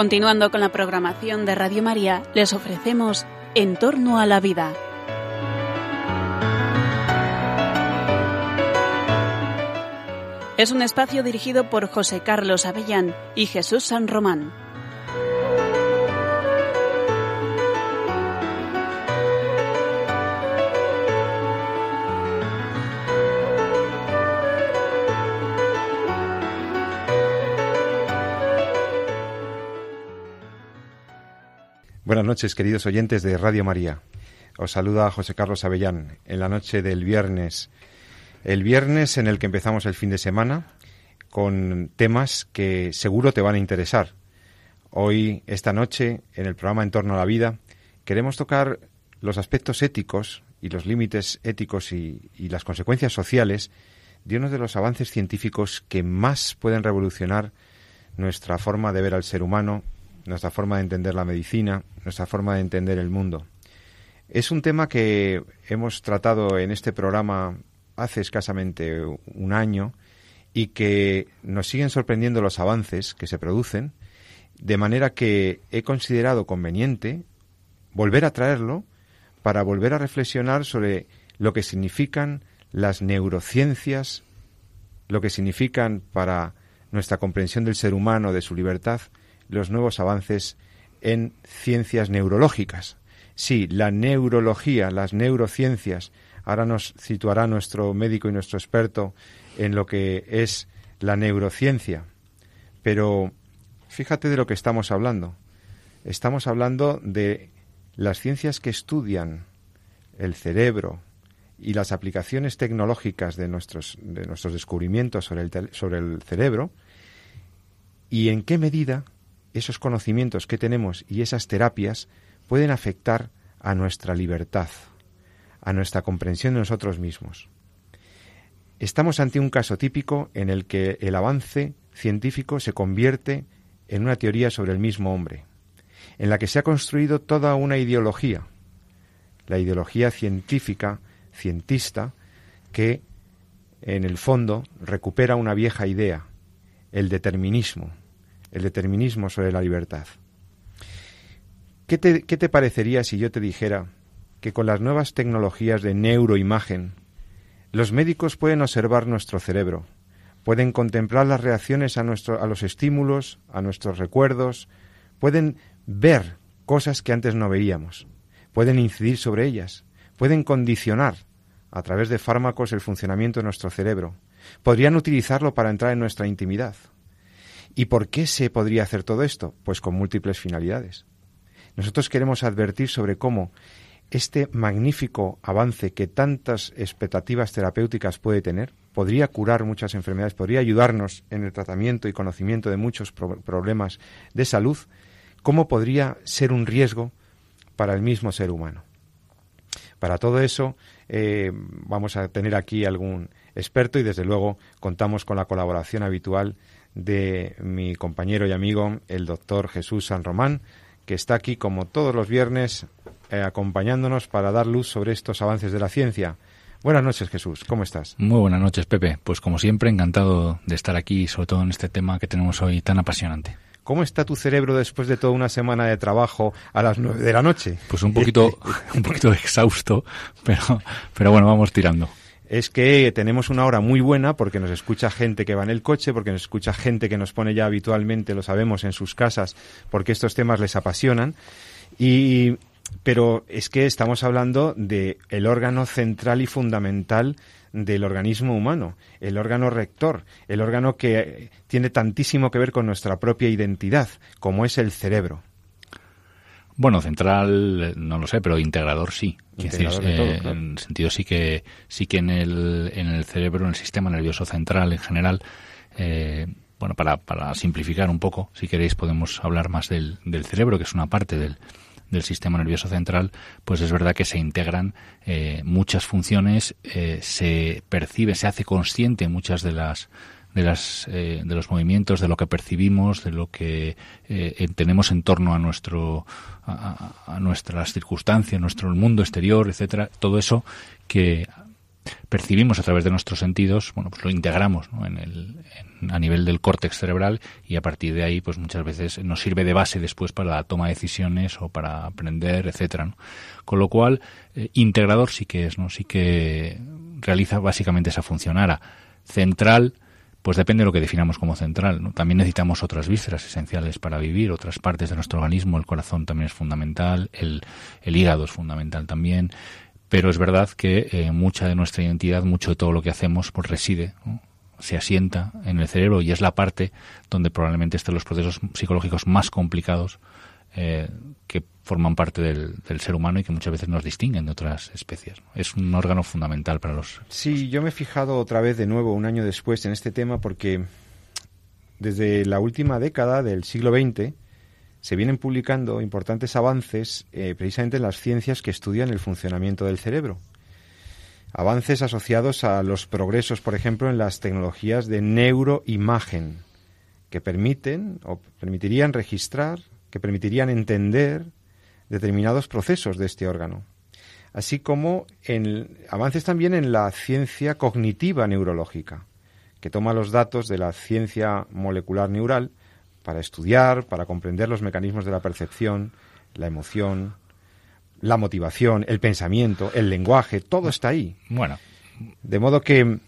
Continuando con la programación de Radio María, les ofrecemos En torno a la vida. Es un espacio dirigido por José Carlos Avellán y Jesús San Román. Buenas noches, queridos oyentes de Radio María. Os saluda José Carlos Avellán en la noche del viernes. El viernes en el que empezamos el fin de semana con temas que seguro te van a interesar. Hoy, esta noche, en el programa En torno a la vida, queremos tocar los aspectos éticos y los límites éticos y, y las consecuencias sociales de uno de los avances científicos que más pueden revolucionar nuestra forma de ver al ser humano nuestra forma de entender la medicina, nuestra forma de entender el mundo. Es un tema que hemos tratado en este programa hace escasamente un año y que nos siguen sorprendiendo los avances que se producen, de manera que he considerado conveniente volver a traerlo para volver a reflexionar sobre lo que significan las neurociencias, lo que significan para nuestra comprensión del ser humano, de su libertad, los nuevos avances en ciencias neurológicas. Sí, la neurología, las neurociencias, ahora nos situará nuestro médico y nuestro experto en lo que es la neurociencia. Pero fíjate de lo que estamos hablando. Estamos hablando de las ciencias que estudian el cerebro y las aplicaciones tecnológicas de nuestros, de nuestros descubrimientos sobre el, sobre el cerebro y en qué medida esos conocimientos que tenemos y esas terapias pueden afectar a nuestra libertad, a nuestra comprensión de nosotros mismos. Estamos ante un caso típico en el que el avance científico se convierte en una teoría sobre el mismo hombre, en la que se ha construido toda una ideología, la ideología científica, cientista, que en el fondo recupera una vieja idea, el determinismo, el determinismo sobre la libertad. ¿Qué te, ¿Qué te, parecería si yo te dijera que con las nuevas tecnologías de neuroimagen, los médicos pueden observar nuestro cerebro, pueden contemplar las reacciones a, nuestro, a los estímulos, a nuestros recuerdos, pueden ver cosas que antes no veíamos, pueden incidir sobre ellas, pueden condicionar a través de fármacos el funcionamiento de nuestro cerebro, podrían utilizarlo para entrar en nuestra intimidad, ¿Y por qué se podría hacer todo esto? Pues con múltiples finalidades. Nosotros queremos advertir sobre cómo este magnífico avance que tantas expectativas terapéuticas puede tener podría curar muchas enfermedades, podría ayudarnos en el tratamiento y conocimiento de muchos problemas de salud, cómo podría ser un riesgo para el mismo ser humano. Para todo eso eh, vamos a tener aquí algún experto y desde luego contamos con la colaboración habitual de mi compañero y amigo, el doctor Jesús San Román, que está aquí como todos los viernes eh, acompañándonos para dar luz sobre estos avances de la ciencia. Buenas noches, Jesús. ¿Cómo estás? Muy buenas noches, Pepe. Pues como siempre, encantado de estar aquí, sobre todo en este tema que tenemos hoy tan apasionante. ¿Cómo está tu cerebro después de toda una semana de trabajo a las nueve de la noche? Pues un poquito, un poquito exhausto, pero, pero bueno, vamos tirando es que tenemos una hora muy buena porque nos escucha gente que va en el coche, porque nos escucha gente que nos pone ya habitualmente, lo sabemos, en sus casas, porque estos temas les apasionan. Y, pero es que estamos hablando de órgano central y fundamental del organismo humano, el órgano rector, el órgano que tiene tantísimo que ver con nuestra propia identidad, como es el cerebro. Bueno, central no lo sé, pero integrador sí. Eh, en sentido sí que sí que en el, en el cerebro, en el sistema nervioso central en general, eh, bueno, para, para simplificar un poco, si queréis podemos hablar más del, del cerebro, que es una parte del, del sistema nervioso central, pues es verdad que se integran eh, muchas funciones, se percibe, se hace consciente muchas de las de, las, eh, de los movimientos, de lo que percibimos, de lo que eh, tenemos en torno a nuestro a, nuestras circunstancias, nuestro mundo exterior, etcétera, todo eso que percibimos a través de nuestros sentidos, bueno, pues lo integramos en el, a nivel del córtex cerebral y a partir de ahí, pues muchas veces nos sirve de base después para la toma de decisiones o para aprender, etcétera. Con lo cual, eh, integrador sí que es, ¿no? Sí que realiza básicamente esa función. Ahora, central, pues depende de lo que definamos como central. ¿no? También necesitamos otras vísceras esenciales para vivir, otras partes de nuestro organismo. El corazón también es fundamental, el, hígado es fundamental también. Pero es verdad que eh, mucha de nuestra identidad, mucho de todo lo que hacemos, pues reside, se asienta en el cerebro y es la parte donde probablemente estén los procesos psicológicos más complicados eh, que forman parte del, ser humano y que muchas veces nos distinguen de otras especies. Es un órgano fundamental para los. Sí, yo me he fijado otra vez de nuevo, un año después, en este tema porque desde la última década del siglo XX se vienen publicando importantes avances eh, precisamente en las ciencias que estudian el funcionamiento del cerebro. Avances asociados a los progresos, por ejemplo, en las tecnologías de neuroimagen, que permiten o permitirían registrar que permitirían entender determinados procesos de este órgano, así como en avances también en la ciencia cognitiva neurológica, que toma los datos de la ciencia molecular neural para estudiar, para comprender los mecanismos de la percepción, la emoción, la motivación, el pensamiento, el lenguaje, todo está ahí. Bueno. De modo que,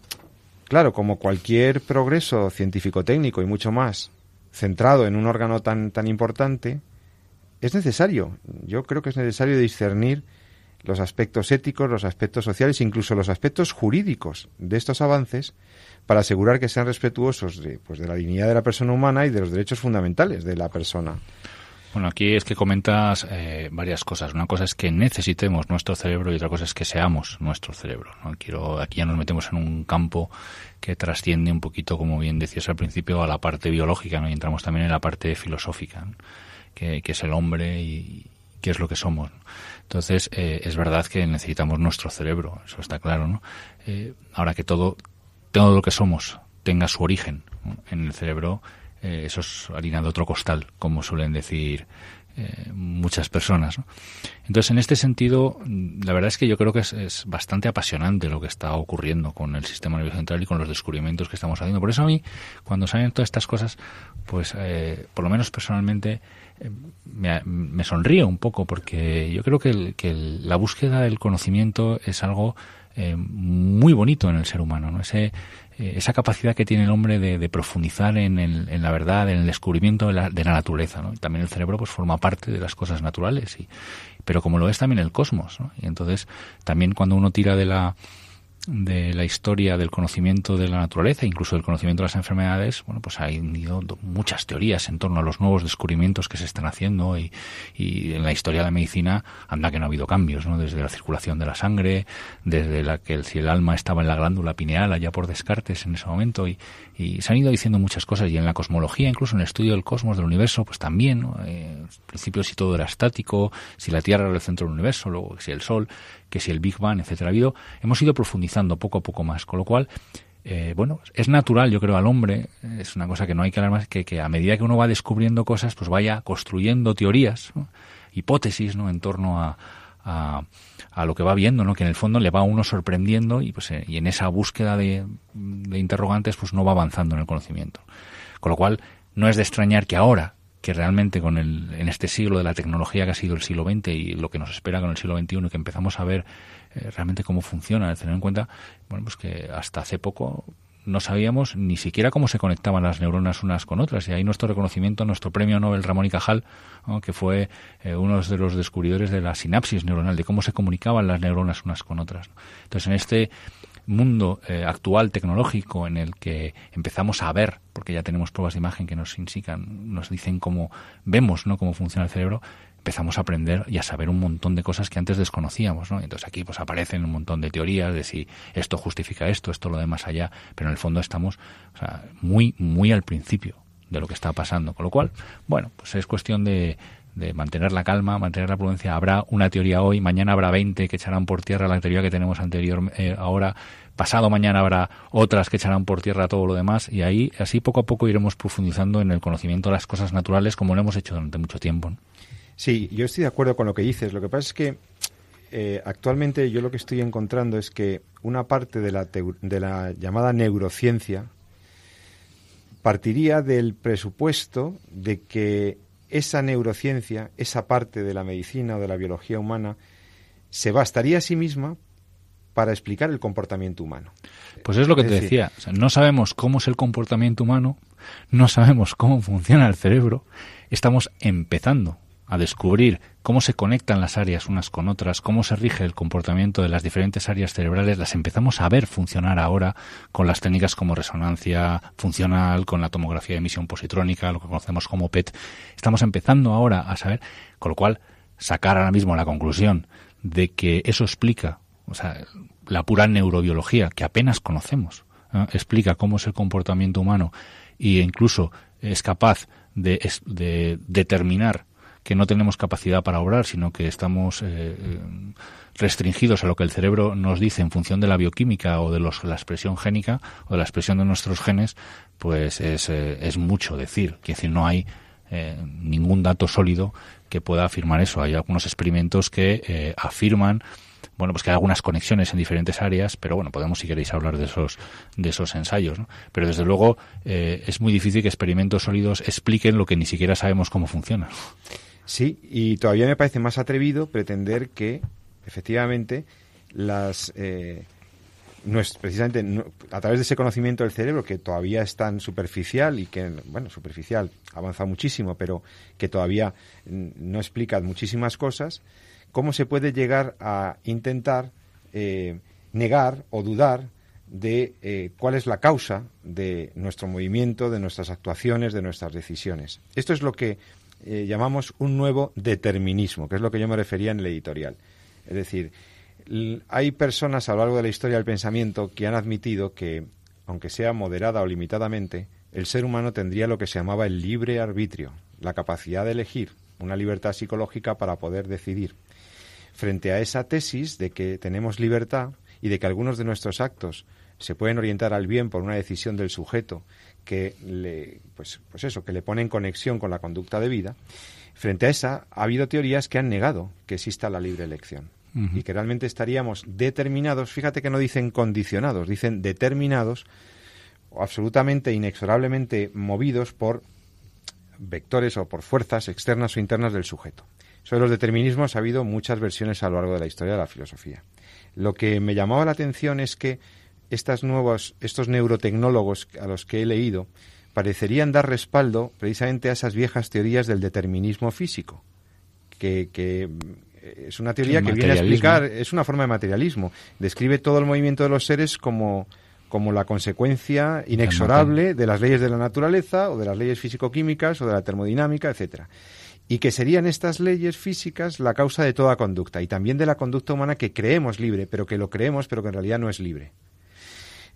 claro, como cualquier progreso científico-técnico y mucho más centrado en un órgano tan, tan importante, es necesario, yo creo que es necesario discernir los aspectos éticos, los aspectos sociales, incluso los aspectos jurídicos de estos avances para asegurar que sean respetuosos de, pues, de la dignidad de la persona humana y de los derechos fundamentales de la persona. Bueno, aquí es que comentas eh, varias cosas. Una cosa es que necesitemos nuestro cerebro y otra cosa es que seamos nuestro cerebro. ¿no? Quiero, aquí ya nos metemos en un campo que trasciende un poquito, como bien decías al principio, a la parte biológica ¿no? y entramos también en la parte filosófica, que, es el hombre y qué es lo que somos. Entonces, eh, es verdad que necesitamos nuestro cerebro, eso está claro. ¿no? Eh, ahora que todo, todo lo que somos tenga su origen en el cerebro, eh, eso es harina de otro costal, como suelen decir eh, muchas personas. Entonces, en este sentido, la verdad es que yo creo que es, bastante apasionante lo que está ocurriendo con el sistema nervioso central y con los descubrimientos que estamos haciendo. Por eso a mí, cuando salen todas estas cosas, pues por lo menos personalmente me, me, sonríe un poco, porque yo creo que, que la búsqueda del conocimiento es algo muy bonito en el ser humano, ¿no? Ese, eh, esa capacidad que tiene el hombre de, profundizar en, en, la verdad, en el descubrimiento de la, de la naturaleza. ¿no? También el cerebro pues forma parte de las cosas naturales, y, pero como lo es también el cosmos. ¿no? Y entonces también cuando uno tira de la de la historia del conocimiento de la naturaleza, incluso del conocimiento de las enfermedades, bueno, pues hay muchas teorías en torno a los nuevos descubrimientos que se están haciendo y, y, en la historia de la medicina anda que no ha habido cambios, ¿no? Desde la circulación de la sangre, desde la que el, si el alma estaba en la glándula pineal allá por Descartes en ese momento y, y se han ido diciendo muchas cosas y en la cosmología, incluso en el estudio del cosmos, del universo, pues también, ¿no? Eh, al principio si todo era estático, si la Tierra era el centro del universo, luego si el Sol, que si el Big Bang, etcétera, ha habido, hemos ido profundizando poco a poco más, con lo cual eh, bueno, es natural, yo creo, al hombre, es una cosa que no hay que hablar más, que, que a medida que uno va descubriendo cosas, pues vaya construyendo teorías, hipótesis, ¿no? En torno a, a, lo que va viendo, ¿no? Que en el fondo le va a uno sorprendiendo y, pues, eh, y en esa búsqueda de, de interrogantes, pues no va avanzando en el conocimiento. Con lo cual, no es de extrañar que ahora, que realmente con el, en este siglo de la tecnología que ha sido el siglo XX y lo que nos espera con el siglo XXI, que empezamos a ver eh, realmente cómo funciona, tener en cuenta, bueno, pues que hasta hace poco no sabíamos ni siquiera cómo se conectaban las neuronas unas con otras. Y ahí nuestro reconocimiento, nuestro premio Nobel Ramón y Cajal, que fue eh, uno de los descubridores de la sinapsis neuronal, de cómo se comunicaban las neuronas unas con otras. Entonces, en este mundo eh, actual tecnológico en el que empezamos a ver, porque ya tenemos pruebas de imagen que nos indican, nos dicen cómo vemos, ¿no? cómo funciona el cerebro, empezamos a aprender y a saber un montón de cosas que antes desconocíamos, ¿no? Entonces aquí pues aparecen un montón de teorías de si esto justifica esto, esto lo de más allá, pero en el fondo estamos o sea, muy muy al principio de lo que está pasando, con lo cual, bueno, pues es cuestión de de mantener la calma, mantener la prudencia. Habrá una teoría hoy, mañana habrá 20 que echarán por tierra la teoría que tenemos anterior eh, ahora, pasado mañana habrá otras que echarán por tierra todo lo demás y ahí así poco a poco iremos profundizando en el conocimiento de las cosas naturales como lo hemos hecho durante mucho tiempo. Sí, yo estoy de acuerdo con lo que dices. Lo que pasa es que eh, actualmente yo lo que estoy encontrando es que una parte de la, de la llamada neurociencia partiría del presupuesto de que esa neurociencia, esa parte de la medicina o de la biología humana, se bastaría a sí misma para explicar el comportamiento humano. Pues es lo que te decía, no sabemos cómo es el comportamiento humano, no sabemos cómo funciona el cerebro, estamos empezando a descubrir cómo se conectan las áreas unas con otras, cómo se rige el comportamiento de las diferentes áreas cerebrales, las empezamos a ver funcionar ahora con las técnicas como resonancia funcional, con la tomografía de emisión positrónica, lo que conocemos como PET. Estamos empezando ahora a saber, con lo cual sacar ahora mismo la conclusión de que eso explica, o sea, la pura neurobiología que apenas conocemos, explica cómo es el comportamiento humano e incluso es capaz de, de determinar que no tenemos capacidad para obrar, sino que estamos eh, eh, restringidos a lo que el cerebro nos dice en función de la bioquímica o de los, la expresión génica o de la expresión de nuestros genes, pues es, eh, es mucho decir. Quiere decir, no hay ningún dato sólido que pueda afirmar eso. Hay algunos experimentos que afirman bueno, pues que hay algunas conexiones en diferentes áreas, pero bueno, podemos si queréis hablar de esos, de esos ensayos, ¿no? Pero desde luego es muy difícil que experimentos sólidos expliquen lo que ni siquiera sabemos cómo funciona. Sí, y todavía me parece más atrevido pretender que, efectivamente, las eh, no es precisamente a través de ese conocimiento del cerebro que todavía es tan superficial y que, bueno, superficial, avanza muchísimo, pero que todavía no explica muchísimas cosas, cómo se puede llegar a intentar eh, negar o dudar de eh, cuál es la causa de nuestro movimiento, de nuestras actuaciones, de nuestras decisiones. Esto es lo que eh, llamamos un nuevo determinismo, que es lo que yo me refería en el editorial. Es decir, hay personas a lo largo de la historia del pensamiento que han admitido que, aunque sea moderada o limitadamente, el ser humano tendría lo que se llamaba el libre arbitrio, la capacidad de elegir, una libertad psicológica para poder decidir. Frente a esa tesis de que tenemos libertad y de que algunos de nuestros actos se pueden orientar al bien por una decisión del sujeto que le, pues, pues eso, que le pone en conexión con la conducta de vida, frente a esa ha habido teorías que han negado que exista la libre elección y que realmente estaríamos determinados, fíjate que no dicen condicionados, dicen determinados o absolutamente inexorablemente movidos por vectores o por fuerzas externas o internas del sujeto. Sobre los determinismos ha habido muchas versiones a lo largo de la historia de la filosofía. Lo que me llamaba la atención es que estas nuevos, estos neurotecnólogos a los que he leído parecerían dar respaldo precisamente a esas viejas teorías del determinismo físico, que, eh, es una teoría que viene a explicar, es una forma de materialismo, describe todo el movimiento de los seres como, como la consecuencia inexorable de las leyes de la naturaleza o de las leyes físico-químicas o de la termodinámica, etcétera. Y que serían estas leyes físicas la causa de toda conducta y también de la conducta humana que creemos libre, pero que lo creemos, pero que en realidad no es libre.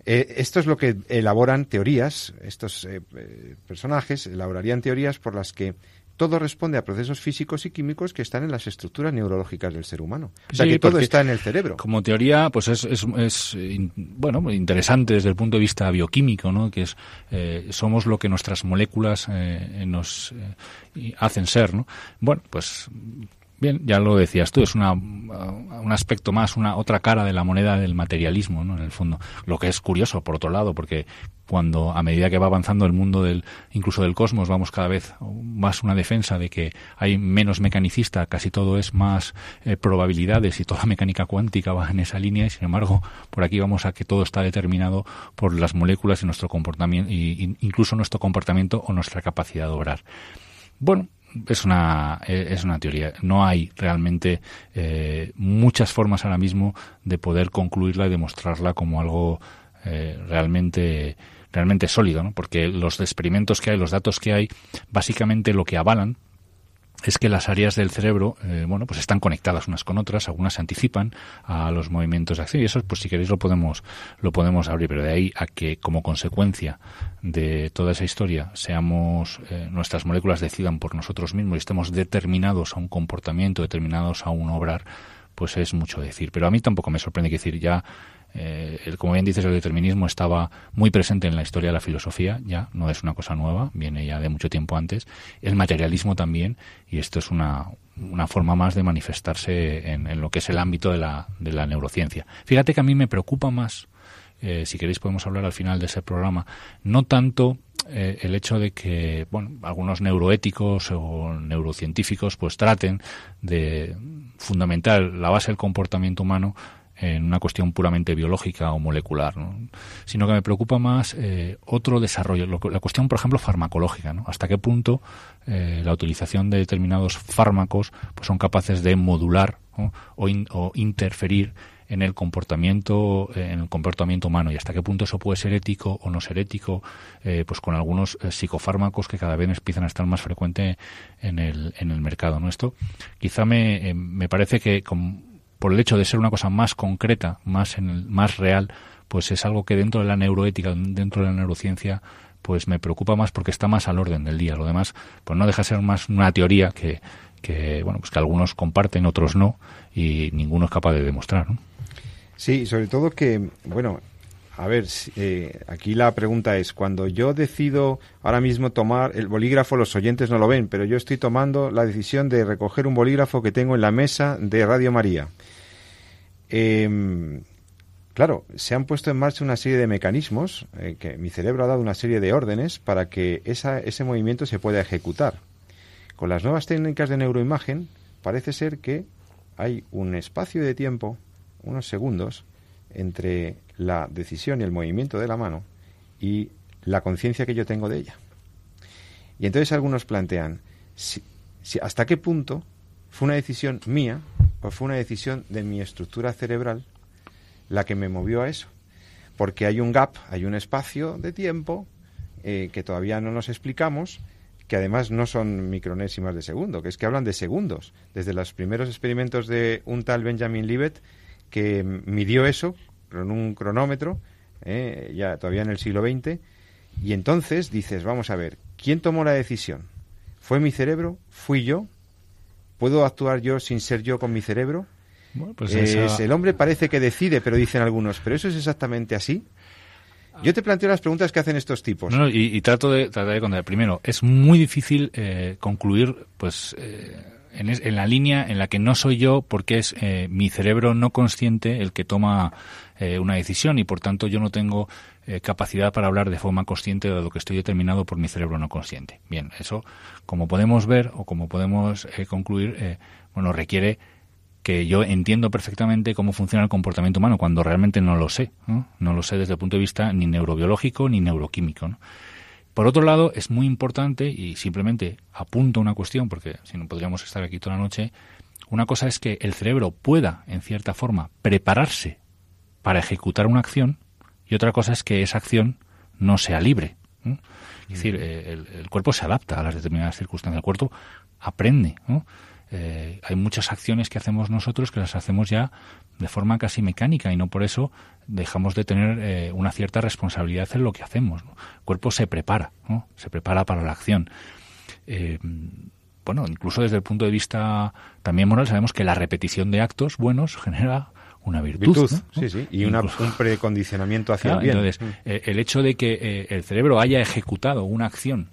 Eh, esto es lo que elaboran teorías, estos eh, eh, personajes elaborarían teorías por las que todo responde a procesos físicos y químicos que están en las estructuras neurológicas del ser humano. O sea, que todo está en el cerebro. Como teoría, pues es, es, es bueno, interesante desde el punto de vista bioquímico, ¿no? Que es, somos lo que nuestras moléculas nos hacen ser, ¿no? Bueno, pues Bien, ya lo decías tú, es una, un aspecto más, una otra cara de la moneda del materialismo, ¿no? En el fondo. Lo que es curioso, por otro lado, porque cuando a medida que va avanzando el mundo del, incluso del cosmos, vamos cada vez más una defensa de que hay menos mecanicista, casi todo es más eh, probabilidades y toda mecánica cuántica va en esa línea y sin embargo por aquí vamos a que todo está determinado por las moléculas y nuestro comportamiento, incluso nuestro comportamiento o nuestra capacidad de obrar. Bueno, es una, es una teoría. No hay realmente eh, muchas formas ahora mismo de poder concluirla y demostrarla como algo eh, realmente realmente sólido, ¿no? porque los experimentos que hay, los datos que hay, básicamente lo que avalan es que las áreas del cerebro, eh, bueno, pues están conectadas unas con otras, algunas se anticipan a los movimientos de acción y eso, pues si queréis lo podemos, lo podemos abrir, pero de ahí a que como consecuencia de toda esa historia seamos, eh, nuestras moléculas decidan por nosotros mismos y estemos determinados a un comportamiento, determinados a un obrar, pues es mucho decir. Pero a mí tampoco me sorprende que decir ya eh, como bien dices, el determinismo estaba muy presente en la historia de la filosofía, ya no es una cosa nueva, viene ya de mucho tiempo antes. El materialismo también, y esto es una, una forma más de manifestarse en, lo que es el ámbito de la, de la neurociencia. Fíjate que a mí me preocupa más, eh, si queréis podemos hablar al final de ese programa, no tanto eh, el hecho de que bueno, algunos neuroéticos o neurocientíficos pues traten de fundamentar la base del comportamiento humano en una cuestión puramente biológica o molecular, sino que me preocupa más eh, otro desarrollo, la cuestión, por ejemplo, farmacológica, ¿no? hasta qué punto eh, la utilización de determinados fármacos pues son capaces de modular o, interferir en el comportamiento en el comportamiento humano y hasta qué punto eso puede ser ético o no ser ético eh, pues con algunos psicofármacos que cada vez empiezan a estar más frecuente en el, en el mercado ¿no? quizá me, me parece que por el hecho de ser una cosa más concreta, más, en el, más real, pues es algo que dentro de la neuroética, dentro de la neurociencia, pues me preocupa más porque está más al orden del día. Lo demás, pues no deja de ser más una teoría que, que bueno, pues que algunos comparten, otros no, y ninguno es capaz de demostrar, ¿no? Sí, sobre todo que, bueno, a ver, eh, aquí la pregunta es, cuando yo decido ahora mismo tomar el bolígrafo, los oyentes no lo ven, pero yo estoy tomando la decisión de recoger un bolígrafo que tengo en la mesa de Radio María. Em, claro, se han puesto en marcha una serie de mecanismos, eh, que mi cerebro ha dado una serie de órdenes para que ese movimiento se pueda ejecutar. Con las nuevas técnicas de neuroimagen, parece ser que hay un espacio de tiempo, unos segundos, entre la decisión y el movimiento de la mano y la conciencia que yo tengo de ella. Y entonces algunos plantean, si, ¿hasta qué punto fue una decisión mía pues fue una decisión de mi estructura cerebral la que me movió a eso. Porque hay un gap, hay un espacio de tiempo eh, que todavía no nos explicamos, que además no son micronésimas de segundo, que es que hablan de segundos. Desde los primeros experimentos de un tal Benjamin Libet, que midió eso con un cronómetro, eh, ya todavía en el siglo XX, y entonces dices, vamos a ver, ¿quién tomó la decisión? ¿Fue mi cerebro? ¿Fui yo? ¿Puedo actuar yo sin ser yo con mi cerebro? pues El hombre parece que decide, pero dicen algunos, ¿pero eso es exactamente así? Yo te planteo las preguntas que hacen estos tipos. y, trato de tratar de contar. Primero, es muy difícil eh, concluir, pues, eh, en, la línea en la que no soy yo, porque es eh, mi cerebro no consciente el que toma una decisión y, por tanto, yo no tengo capacidad para hablar de forma consciente de lo que estoy determinado por mi cerebro no consciente. Bien, eso como podemos ver o como podemos eh, concluir, eh, bueno, requiere que yo entiendo perfectamente cómo funciona el comportamiento humano cuando realmente no lo sé, ¿no? lo sé desde el punto de vista ni neurobiológico ni neuroquímico. Por otro lado, es muy importante, y simplemente apunto una cuestión, porque si no podríamos estar aquí toda la noche, una cosa es que el cerebro pueda, en cierta forma, prepararse para ejecutar una acción, y otra cosa es que esa acción no sea libre. Es decir, eh, el, cuerpo se adapta a las determinadas circunstancias, el cuerpo aprende. Eh, hay muchas acciones que hacemos nosotros que las hacemos ya de forma casi mecánica y no por eso dejamos de tener eh, una cierta responsabilidad en lo que hacemos. El cuerpo se prepara, se prepara para la acción. bueno, incluso desde el punto de vista también moral sabemos que la repetición de actos buenos genera una virtud. Sí, sí, y un precondicionamiento hacia el bien. Entonces, mm. eh, el hecho de que eh, el cerebro haya ejecutado una acción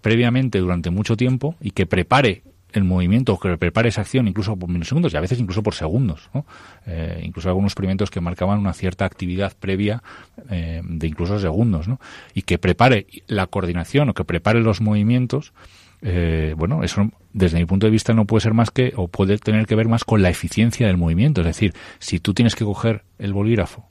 previamente durante mucho tiempo y que prepare el movimiento, que prepare esa acción incluso por milisegundos y a veces incluso por segundos. Eh, incluso algunos experimentos que marcaban una cierta actividad previa de incluso segundos. ¿no? Y que prepare la coordinación o que prepare los movimientos eh, bueno, eso desde mi punto de vista no puede ser más que, o puede tener que ver más con la eficiencia del movimiento. Es decir, si tú tienes que coger el bolígrafo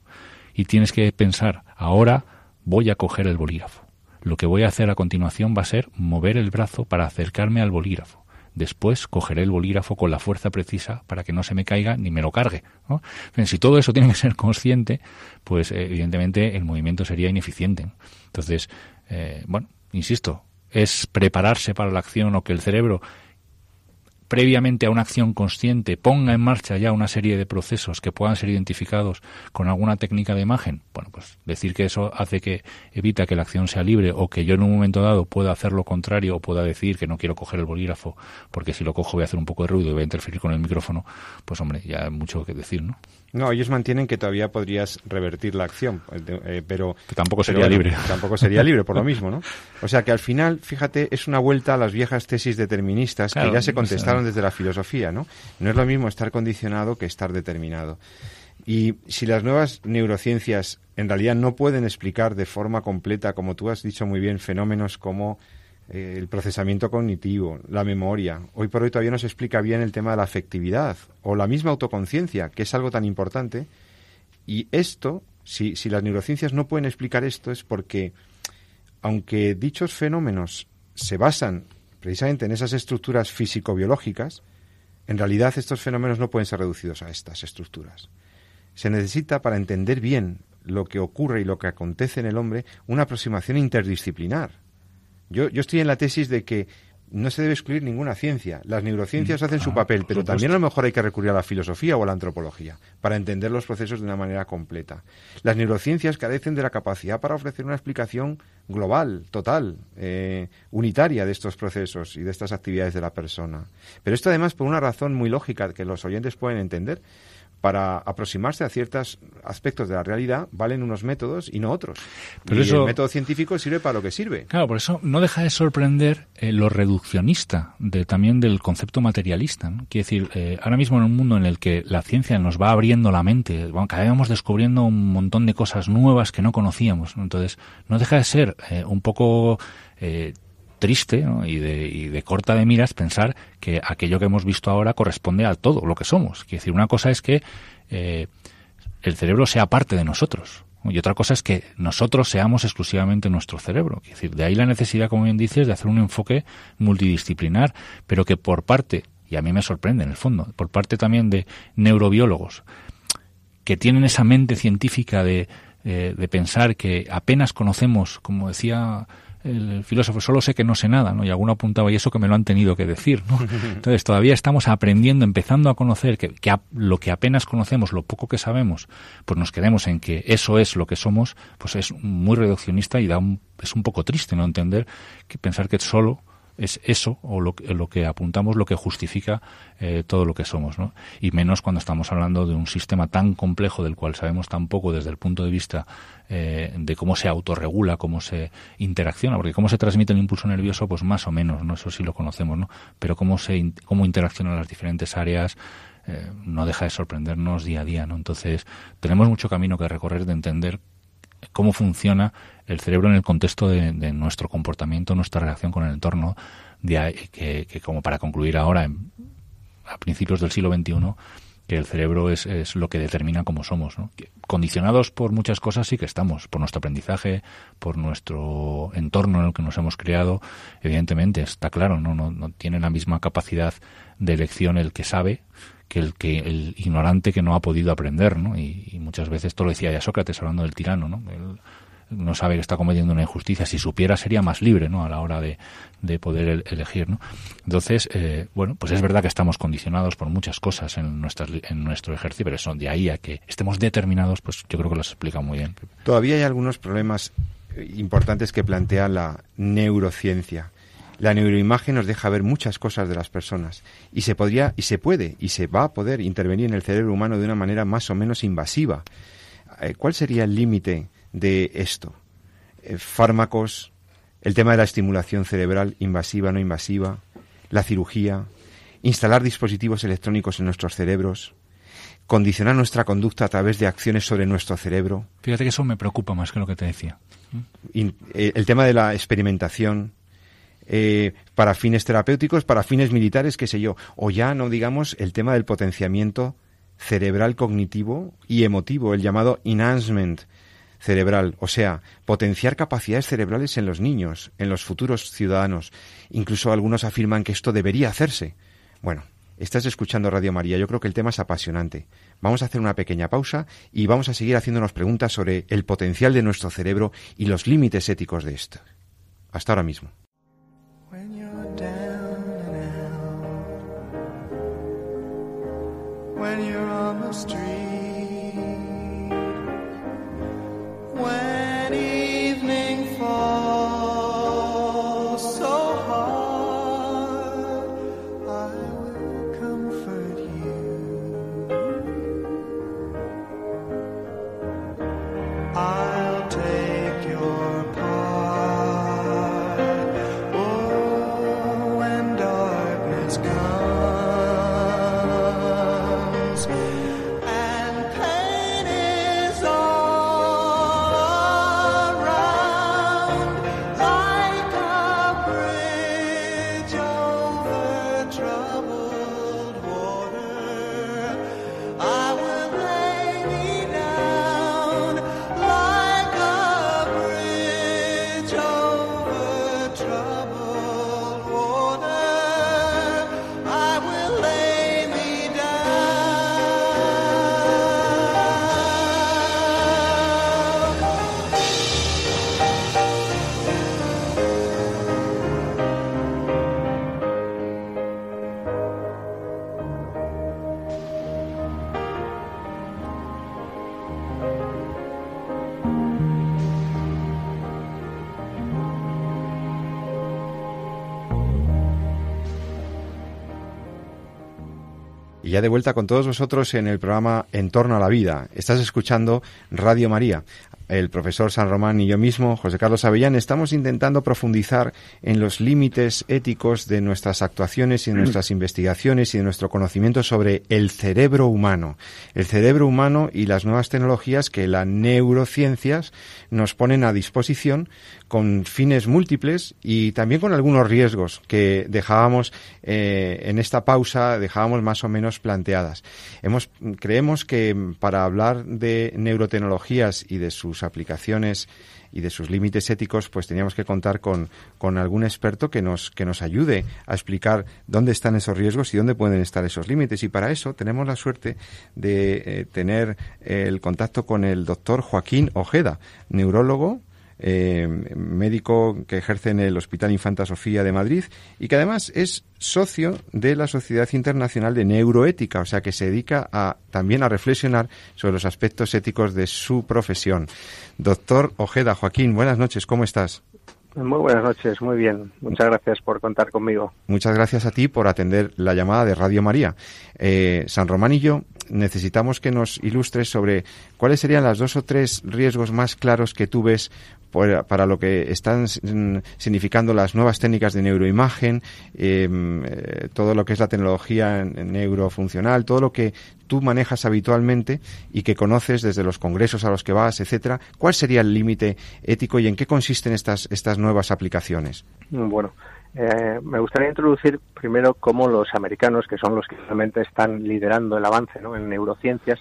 y tienes que pensar, ahora voy a coger el bolígrafo. Lo que voy a hacer a continuación va a ser mover el brazo para acercarme al bolígrafo. Después cogeré el bolígrafo con la fuerza precisa para que no se me caiga ni me lo cargue. Si todo eso tiene que ser consciente, pues evidentemente el movimiento sería ineficiente. Entonces, eh, bueno, insisto, es prepararse para la acción o que el cerebro previamente a una acción consciente ponga en marcha ya una serie de procesos que puedan ser identificados con alguna técnica de imagen, bueno, pues decir que eso hace que evita que la acción sea libre o que yo en un momento dado pueda hacer lo contrario o pueda decir que no quiero coger el bolígrafo porque si lo cojo voy a hacer un poco de ruido y voy a interferir con el micrófono, pues hombre, ya hay mucho que decir, ¿no? No, ellos mantienen que todavía podrías revertir la acción, eh, eh, pero... Que tampoco sería libre. Tampoco sería libre, por lo mismo, ¿no? O sea que al final, fíjate, es una vuelta a las viejas tesis deterministas que ya se contestaron desde la filosofía, ¿no? No es lo mismo estar condicionado que estar determinado. Y si las nuevas neurociencias en realidad no pueden explicar de forma completa, como tú has dicho muy bien, fenómenos como eh, el procesamiento cognitivo, la memoria. Hoy por hoy todavía no se explica bien el tema de la afectividad o la misma autoconciencia, que es algo tan importante. Y esto, si, si las neurociencias no pueden explicar esto, es porque, aunque dichos fenómenos se basan precisamente en esas estructuras físico-biológicas, en realidad estos fenómenos no pueden ser reducidos a estas estructuras. Se necesita, para entender bien lo que ocurre y lo que acontece en el hombre, una aproximación interdisciplinar. Yo, yo estoy en la tesis de que no se debe excluir ninguna ciencia. Las neurociencias mm, hacen su ah, papel, pero también a lo mejor hay que recurrir a la filosofía o a la antropología para entender los procesos de una manera completa. Las neurociencias carecen de la capacidad para ofrecer una explicación global, total, eh, unitaria de estos procesos y de estas actividades de la persona. Pero esto además por una razón muy lógica que los oyentes pueden entender para aproximarse a ciertos aspectos de la realidad valen unos métodos y no otros. Pero y el método científico sirve para lo que sirve. Claro, por eso no deja de sorprender eh, lo reduccionista de, también del concepto materialista. Quiere decir, eh, ahora mismo en un mundo en el que la ciencia nos va abriendo la mente, bueno, cada vez vamos descubriendo un montón de cosas nuevas que no conocíamos. Entonces, no deja de ser eh, un poco triste y, de, y, de, corta de miras pensar que aquello que hemos visto ahora corresponde a todo lo que somos. Quiere decir, una cosa es que eh, el cerebro sea parte de nosotros. Y otra cosa es que nosotros seamos exclusivamente nuestro cerebro. Es decir, de ahí la necesidad, como bien dices, de hacer un enfoque multidisciplinar, pero que por parte, y a mí me sorprende en el fondo, por parte también de neurobiólogos, que tienen esa mente científica de, eh, de pensar que apenas conocemos, como decía el filósofo, solo sé que no sé nada, ¿no? Y alguno apuntaba, y eso que me lo han tenido que decir, ¿no? Entonces todavía estamos aprendiendo, empezando a conocer que, lo que apenas conocemos, lo poco que sabemos, pues nos quedemos en que eso es lo que somos, pues es muy reduccionista y da un, es un poco triste, ¿no? Entender que pensar que solo es eso o lo, lo que apuntamos lo que justifica eh, todo lo que somos, ¿no? Y menos cuando estamos hablando de un sistema tan complejo del cual sabemos tan poco desde el punto de vista eh, de cómo se autorregula, cómo se interacciona, porque cómo se transmite el impulso nervioso, pues más o menos, ¿no? Eso sí lo conocemos, ¿no? Pero cómo se cómo interaccionan las diferentes áreas eh, no deja de sorprendernos día a día, ¿no? Entonces tenemos mucho camino que recorrer de entender cómo funciona el cerebro en el contexto de, nuestro comportamiento, nuestra relación con el entorno, de, que, que, como para concluir ahora, a principios del siglo XXI, que el cerebro es, lo que determina cómo somos. ¿no? Condicionados por muchas cosas sí que estamos, por nuestro aprendizaje, por nuestro entorno en el que nos hemos creado. Evidentemente, está claro, no, no tiene la misma capacidad de elección el que sabe que el que el ignorante que no ha podido aprender, ¿no? Y, muchas veces, esto lo decía ya Sócrates hablando del tirano, ¿no? no sabe que está cometiendo una injusticia. Si supiera sería más libre, ¿no? A la hora de, de poder elegir, ¿no? Entonces, eh, bueno, pues es verdad que estamos condicionados por muchas cosas en, nuestras, en nuestro ejercicio, pero eso de ahí a que estemos determinados, pues yo creo que lo explica muy bien. Todavía hay algunos problemas importantes que plantea la neurociencia. La neuroimagen nos deja ver muchas cosas de las personas y se podría y se puede y se va a poder intervenir en el cerebro humano de una manera más o menos invasiva. Eh, ¿Cuál sería el límite de esto? Eh, fármacos, el tema de la estimulación cerebral invasiva, no invasiva, la cirugía, instalar dispositivos electrónicos en nuestros cerebros, condicionar nuestra conducta a través de acciones sobre nuestro cerebro. Fíjate que eso me preocupa más que lo que te decía. Eh, el tema de la experimentación, eh, para fines terapéuticos, para fines militares, qué sé yo, o ya no digamos el tema del potenciamiento cerebral cognitivo y emotivo, el llamado enhancement cerebral, o sea, potenciar capacidades cerebrales en los niños, en los futuros ciudadanos. Incluso algunos afirman que esto debería hacerse. Bueno, estás escuchando Radio María, yo creo que el tema es apasionante. Vamos a hacer una pequeña pausa y vamos a seguir haciéndonos preguntas sobre el potencial de nuestro cerebro y los límites éticos de esto. Hasta ahora mismo. Street. Y ya de vuelta con todos vosotros en el programa En torno a la vida. Estás escuchando Radio María el profesor San Román y yo mismo, José Carlos Avellán, estamos intentando profundizar en los límites éticos de nuestras actuaciones y de nuestras investigaciones y de nuestro conocimiento sobre el cerebro humano. El cerebro humano y las nuevas tecnologías que las neurociencias nos ponen a disposición con fines múltiples y también con algunos riesgos que dejábamos eh, en esta pausa, dejábamos más o menos planteadas. Hemos, creemos que para hablar de neurotecnologías y de sus aplicaciones y de sus límites éticos, pues teníamos que contar con, algún experto que nos, que nos ayude a explicar dónde están esos riesgos y dónde pueden estar esos límites. Y para eso tenemos la suerte de eh, tener el contacto con el doctor Joaquín Ojeda, neurólogo, eh, médico que ejerce en el Hospital Infanta Sofía de Madrid y que además es socio de la Sociedad Internacional de Neuroética, o sea que se dedica a, también a reflexionar sobre los aspectos éticos de su profesión. Doctor Ojeda, Joaquín, buenas noches, ¿cómo estás? Muy buenas noches, muy bien. Muchas gracias por contar conmigo. Muchas gracias a ti por atender la llamada de Radio María. Eh, San Román y yo necesitamos que nos ilustres sobre cuáles serían los dos o tres riesgos más claros que tú ves para lo que están significando las nuevas técnicas de neuroimagen, em, eh, todo lo que es la tecnología neurofuncional, todo lo que tú manejas habitualmente y que conoces desde los congresos a los que vas, etcétera. ¿Cuál sería el límite ético y en qué consisten estas, estas nuevas aplicaciones? Bueno, eh, me gustaría introducir primero cómo los americanos, que son los que realmente están liderando el avance en neurociencias,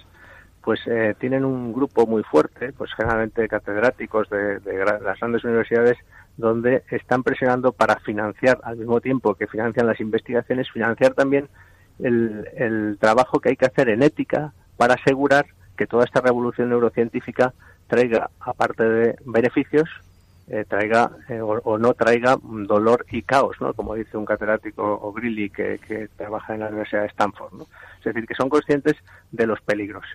pues eh, tienen un grupo muy fuerte, pues generalmente catedráticos de, las grandes universidades, donde están presionando para financiar, al mismo tiempo que financian las investigaciones, financiar también el, el trabajo que hay que hacer en ética para asegurar que toda esta revolución neurocientífica traiga, aparte de beneficios, eh, traiga eh, o, no traiga dolor y caos, ¿no? Como dice un catedrático o Grilly que, trabaja en la Universidad de Stanford, ¿no? Es decir, que son conscientes de los peligros.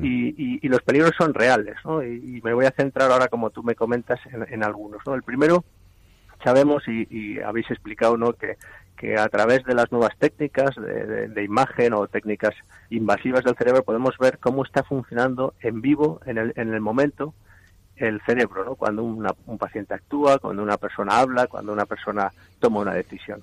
y, los peligros son reales, ¿no? Y, me voy a centrar ahora, como tú me comentas, en, algunos, ¿no? El primero, sabemos y, habéis explicado, ¿no? Que, que a través de las nuevas técnicas de, imagen o técnicas invasivas del cerebro podemos ver cómo está funcionando en vivo, en el, en el momento, el cerebro, ¿no? Cuando un paciente actúa, cuando una persona habla, cuando una persona toma una decisión.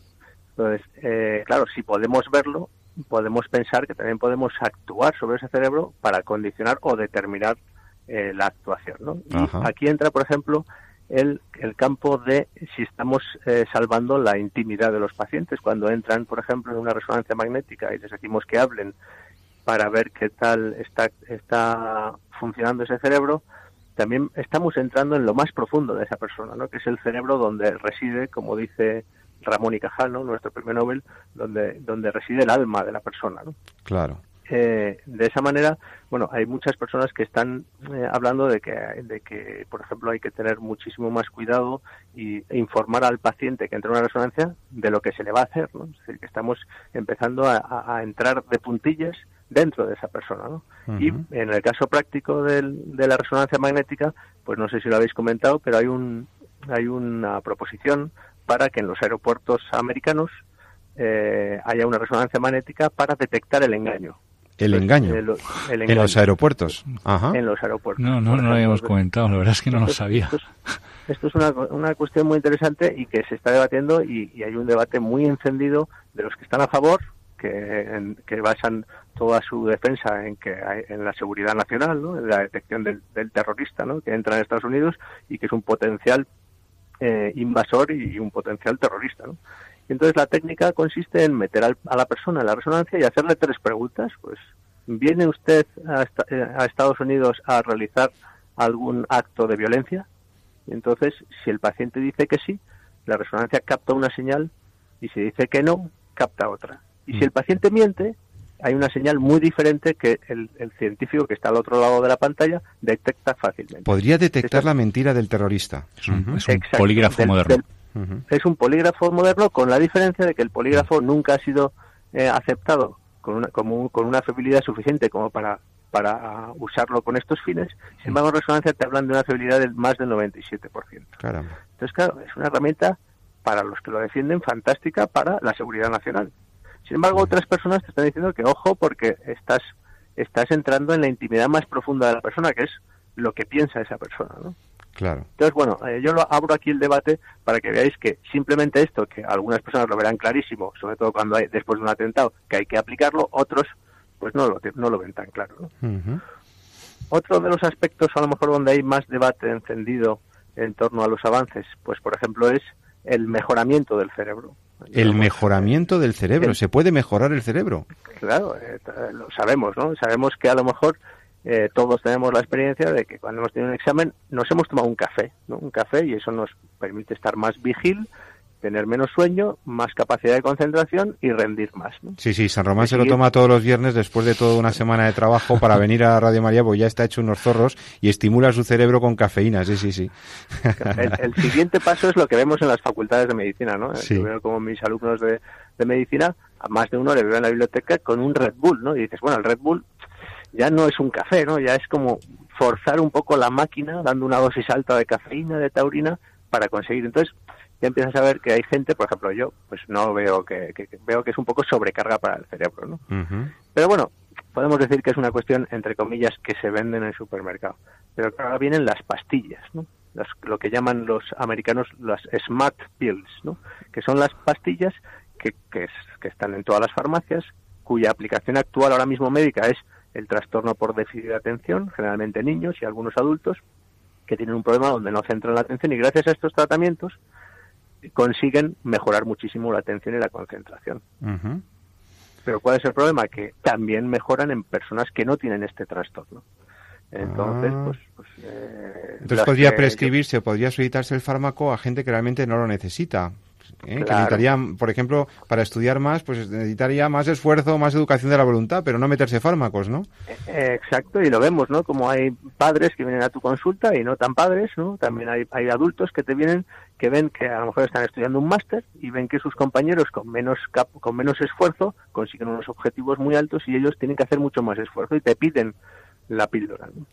Entonces, eh, claro, si podemos verlo, podemos pensar que también podemos actuar sobre ese cerebro para condicionar o determinar eh, la actuación, ¿no? Y aquí entra, por ejemplo, el, el campo de si estamos eh, salvando la intimidad de los pacientes. Cuando entran, por ejemplo, en una resonancia magnética y les decimos que hablen para ver qué tal está, está funcionando ese cerebro, también estamos entrando en lo más profundo de esa persona, ¿no? que es el cerebro donde reside, como dice Ramón y Cajal, ¿no? nuestro premio Nobel, donde, donde reside el alma de la persona. ¿no? Claro. Eh, de esa manera, bueno, hay muchas personas que están eh, hablando de que, de que, por ejemplo, hay que tener muchísimo más cuidado y, e informar al paciente que entra en una resonancia de lo que se le va a hacer, ¿no? Es decir, que estamos empezando a, entrar de puntillas dentro de esa persona, ¿no? Y en el caso práctico del, de la resonancia magnética, pues no sé si lo habéis comentado, pero hay un hay una proposición para que en los aeropuertos americanos eh, haya una resonancia magnética para detectar el engaño. El engaño. En los aeropuertos. En los aeropuertos. No, no, no lo habíamos comentado, la verdad es que no lo sabía. Esto es, una, una, cuestión muy interesante y que se está debatiendo y, hay un debate muy encendido de los que están a favor, que, que basan toda su defensa en que en la seguridad nacional, ¿no? en la detección del, terrorista ¿no? que entra en Estados Unidos y que es un potencial eh, invasor y, un potencial terrorista. ¿no? entonces la técnica consiste en meter a la persona en la resonancia y hacerle tres preguntas. Pues, ¿viene usted a, Estados Unidos a realizar algún acto de violencia? Y entonces, si el paciente dice que sí, la resonancia capta una señal y si dice que no, capta otra. Y si el paciente miente, hay una señal muy diferente que el, científico que está al otro lado de la pantalla detecta fácilmente. Podría detectar la mentira del terrorista. Es un, polígrafo moderno. Es un polígrafo moderno con la diferencia de que el polígrafo nunca ha sido eh, aceptado con una, como con una fiabilidad suficiente como para, para usarlo con estos fines. Sin embargo, en resonancia te hablan de una fiabilidad del más del 97%. Entonces, claro, es una herramienta para los que lo defienden fantástica para la seguridad nacional. Sin embargo, otras personas te están diciendo que ojo porque estás estás entrando en la intimidad más profunda de la persona, que es lo que piensa esa persona, ¿no? Claro. Entonces, bueno, eh, yo lo abro aquí el debate para que veáis que simplemente esto, que algunas personas lo verán clarísimo, sobre todo cuando hay después de un atentado, que hay que aplicarlo, otros pues no lo, no lo ven tan claro. ¿no? Otro de los aspectos a lo mejor donde hay más debate encendido en torno a los avances, pues por ejemplo es el mejoramiento del cerebro. El mejoramiento del cerebro, ¿se puede mejorar el cerebro? Claro, eh, lo sabemos, ¿no? Sabemos que a lo mejor eh, todos tenemos la experiencia de que cuando hemos tenido un examen nos hemos tomado un café, ¿no? Un café y eso nos permite estar más vigil, tener menos sueño, más capacidad de concentración y rendir más. ¿no? Sí, sí, San Román se lo toma todos los viernes después de toda una semana de trabajo para venir a Radio María, porque ya está hecho unos zorros y estimula su cerebro con cafeína, sí, sí, sí. El, siguiente paso es lo que vemos en las facultades de medicina, ¿no? Yo veo como mis alumnos de, de medicina, a más de uno le veo en la biblioteca con un Red Bull, ¿no? Y dices, bueno, el Red Bull ya no es un café, ¿no? Ya es como forzar un poco la máquina dando una dosis alta de cafeína, de taurina, para conseguir. Entonces, ya empiezas a ver que hay gente, por ejemplo yo, pues no veo que, veo que es un poco sobrecarga para el cerebro, ¿no? Pero bueno, podemos decir que es una cuestión, entre comillas, que se venden en el supermercado. Pero ahora vienen las pastillas, ¿no? lo que llaman los americanos las smart pills, ¿no? Que son las pastillas que, que, que están en todas las farmacias, cuya aplicación actual ahora mismo médica es el trastorno por déficit de atención, generalmente niños y algunos adultos, que tienen un problema donde no centran la atención y gracias a estos tratamientos consiguen mejorar muchísimo la atención y la concentración. Pero ¿cuál es el problema? Que también mejoran en personas que no tienen este trastorno. Entonces, ah. pues... pues eh, Entonces podría prescribirse o podría solicitarse el fármaco a gente que realmente no lo necesita. ¿Eh? que necesitaría, por ejemplo, para estudiar más, pues necesitaría más esfuerzo, más educación de la voluntad, pero no meterse fármacos, ¿no? Eh, exacto, y lo vemos, ¿no? Como hay padres que vienen a tu consulta y no tan padres, ¿no? También hay, hay adultos que te vienen que ven que a lo mejor están estudiando un máster y ven que sus compañeros con menos con menos esfuerzo consiguen unos objetivos muy altos y ellos tienen que hacer mucho más esfuerzo y te piden la píldora. ¿no?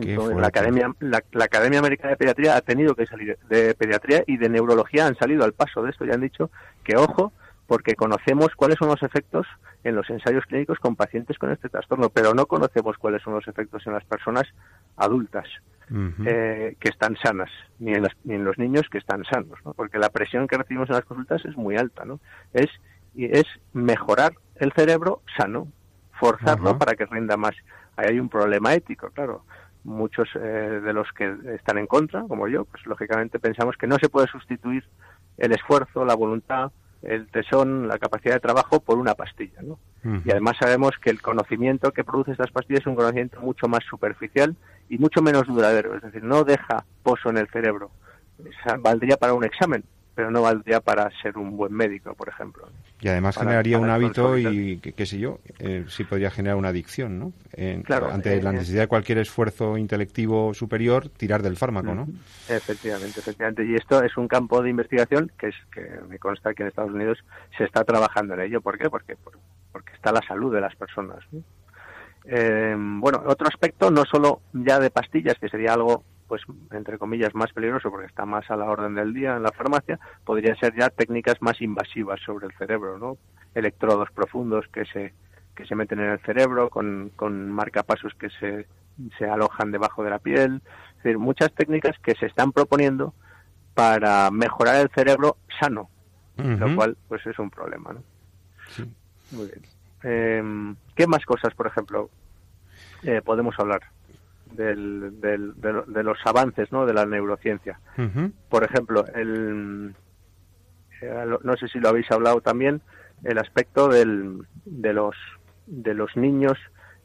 La Academia, la, Academia Americana de Pediatría ha tenido que salir de pediatría y de neurología han salido al paso de esto y han dicho que ojo, porque conocemos cuáles son los efectos en los ensayos clínicos con pacientes con este trastorno, pero no conocemos cuáles son los efectos en las personas adultas eh, que están sanas, ni en, ni en, los niños que están sanos, ¿no? porque la presión que recibimos en las consultas es muy alta, ¿no? Es, es mejorar el cerebro sano, forzarlo para que rinda más. Ahí hay un problema ético, claro muchos eh, de los que están en contra, como yo, pues lógicamente pensamos que no se puede sustituir el esfuerzo, la voluntad, el tesón, la capacidad de trabajo por una pastilla, ¿no? Y además sabemos que el conocimiento que produce estas pastillas es un conocimiento mucho más superficial y mucho menos duradero, es decir, no deja pozo en el cerebro. valdría para un examen, pero no valdría para ser un buen médico, por ejemplo. Y además generaría un hábito y, qué, sé yo, eh, sí podría generar una adicción, ¿no? claro, ante la eh, necesidad de cualquier esfuerzo intelectivo superior, tirar del fármaco, ¿no? Efectivamente, efectivamente. Y esto es un campo de investigación que es que me consta que en Estados Unidos se está trabajando en ello. ¿Por qué? Porque, porque está la salud de las personas. Eh, bueno, otro aspecto, no solo ya de pastillas, que sería algo pues entre comillas más peligroso porque está más a la orden del día en la farmacia, podría ser ya técnicas más invasivas sobre el cerebro, ¿no? Electrodos profundos que se que se meten en el cerebro con, con marcapasos que se, se alojan debajo de la piel, es decir, muchas técnicas que se están proponiendo para mejorar el cerebro sano, lo cual pues es un problema, ¿no? Muy bien. Eh, ¿Qué más cosas, por ejemplo, eh, podemos hablar? Del, de, los avances ¿no? de la neurociencia. Por ejemplo, el, eh, no sé si lo habéis hablado también, el aspecto del, de, los, de los niños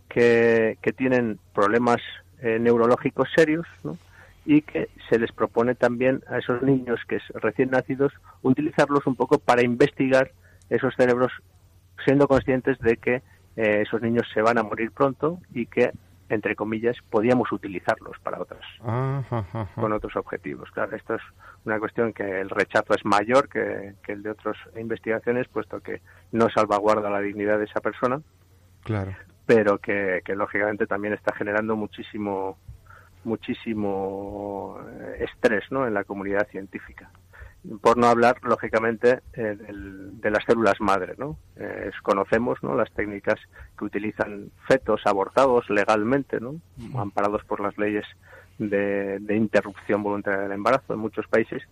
que, que tienen problemas eh, neurológicos serios y que se les propone también a esos niños que es recién nacidos utilizarlos un poco para investigar esos cerebros siendo conscientes de que eh, esos niños se van a morir pronto y que entre comillas, podíamos utilizarlos para otros, con otros objetivos. Claro, esto es una cuestión que el rechazo es mayor que, el de otras investigaciones, puesto que no salvaguarda la dignidad de esa persona. Claro. Pero que, lógicamente también está generando muchísimo muchísimo eh, estrés ¿no? en la comunidad científica. Por no hablar, lógicamente, eh, de las células madre, ¿no? Eh, conocemos, ¿no? Las técnicas que utilizan fetos abortados legalmente, ¿no? Amparados por las leyes de, interrupción voluntaria del embarazo en muchos países,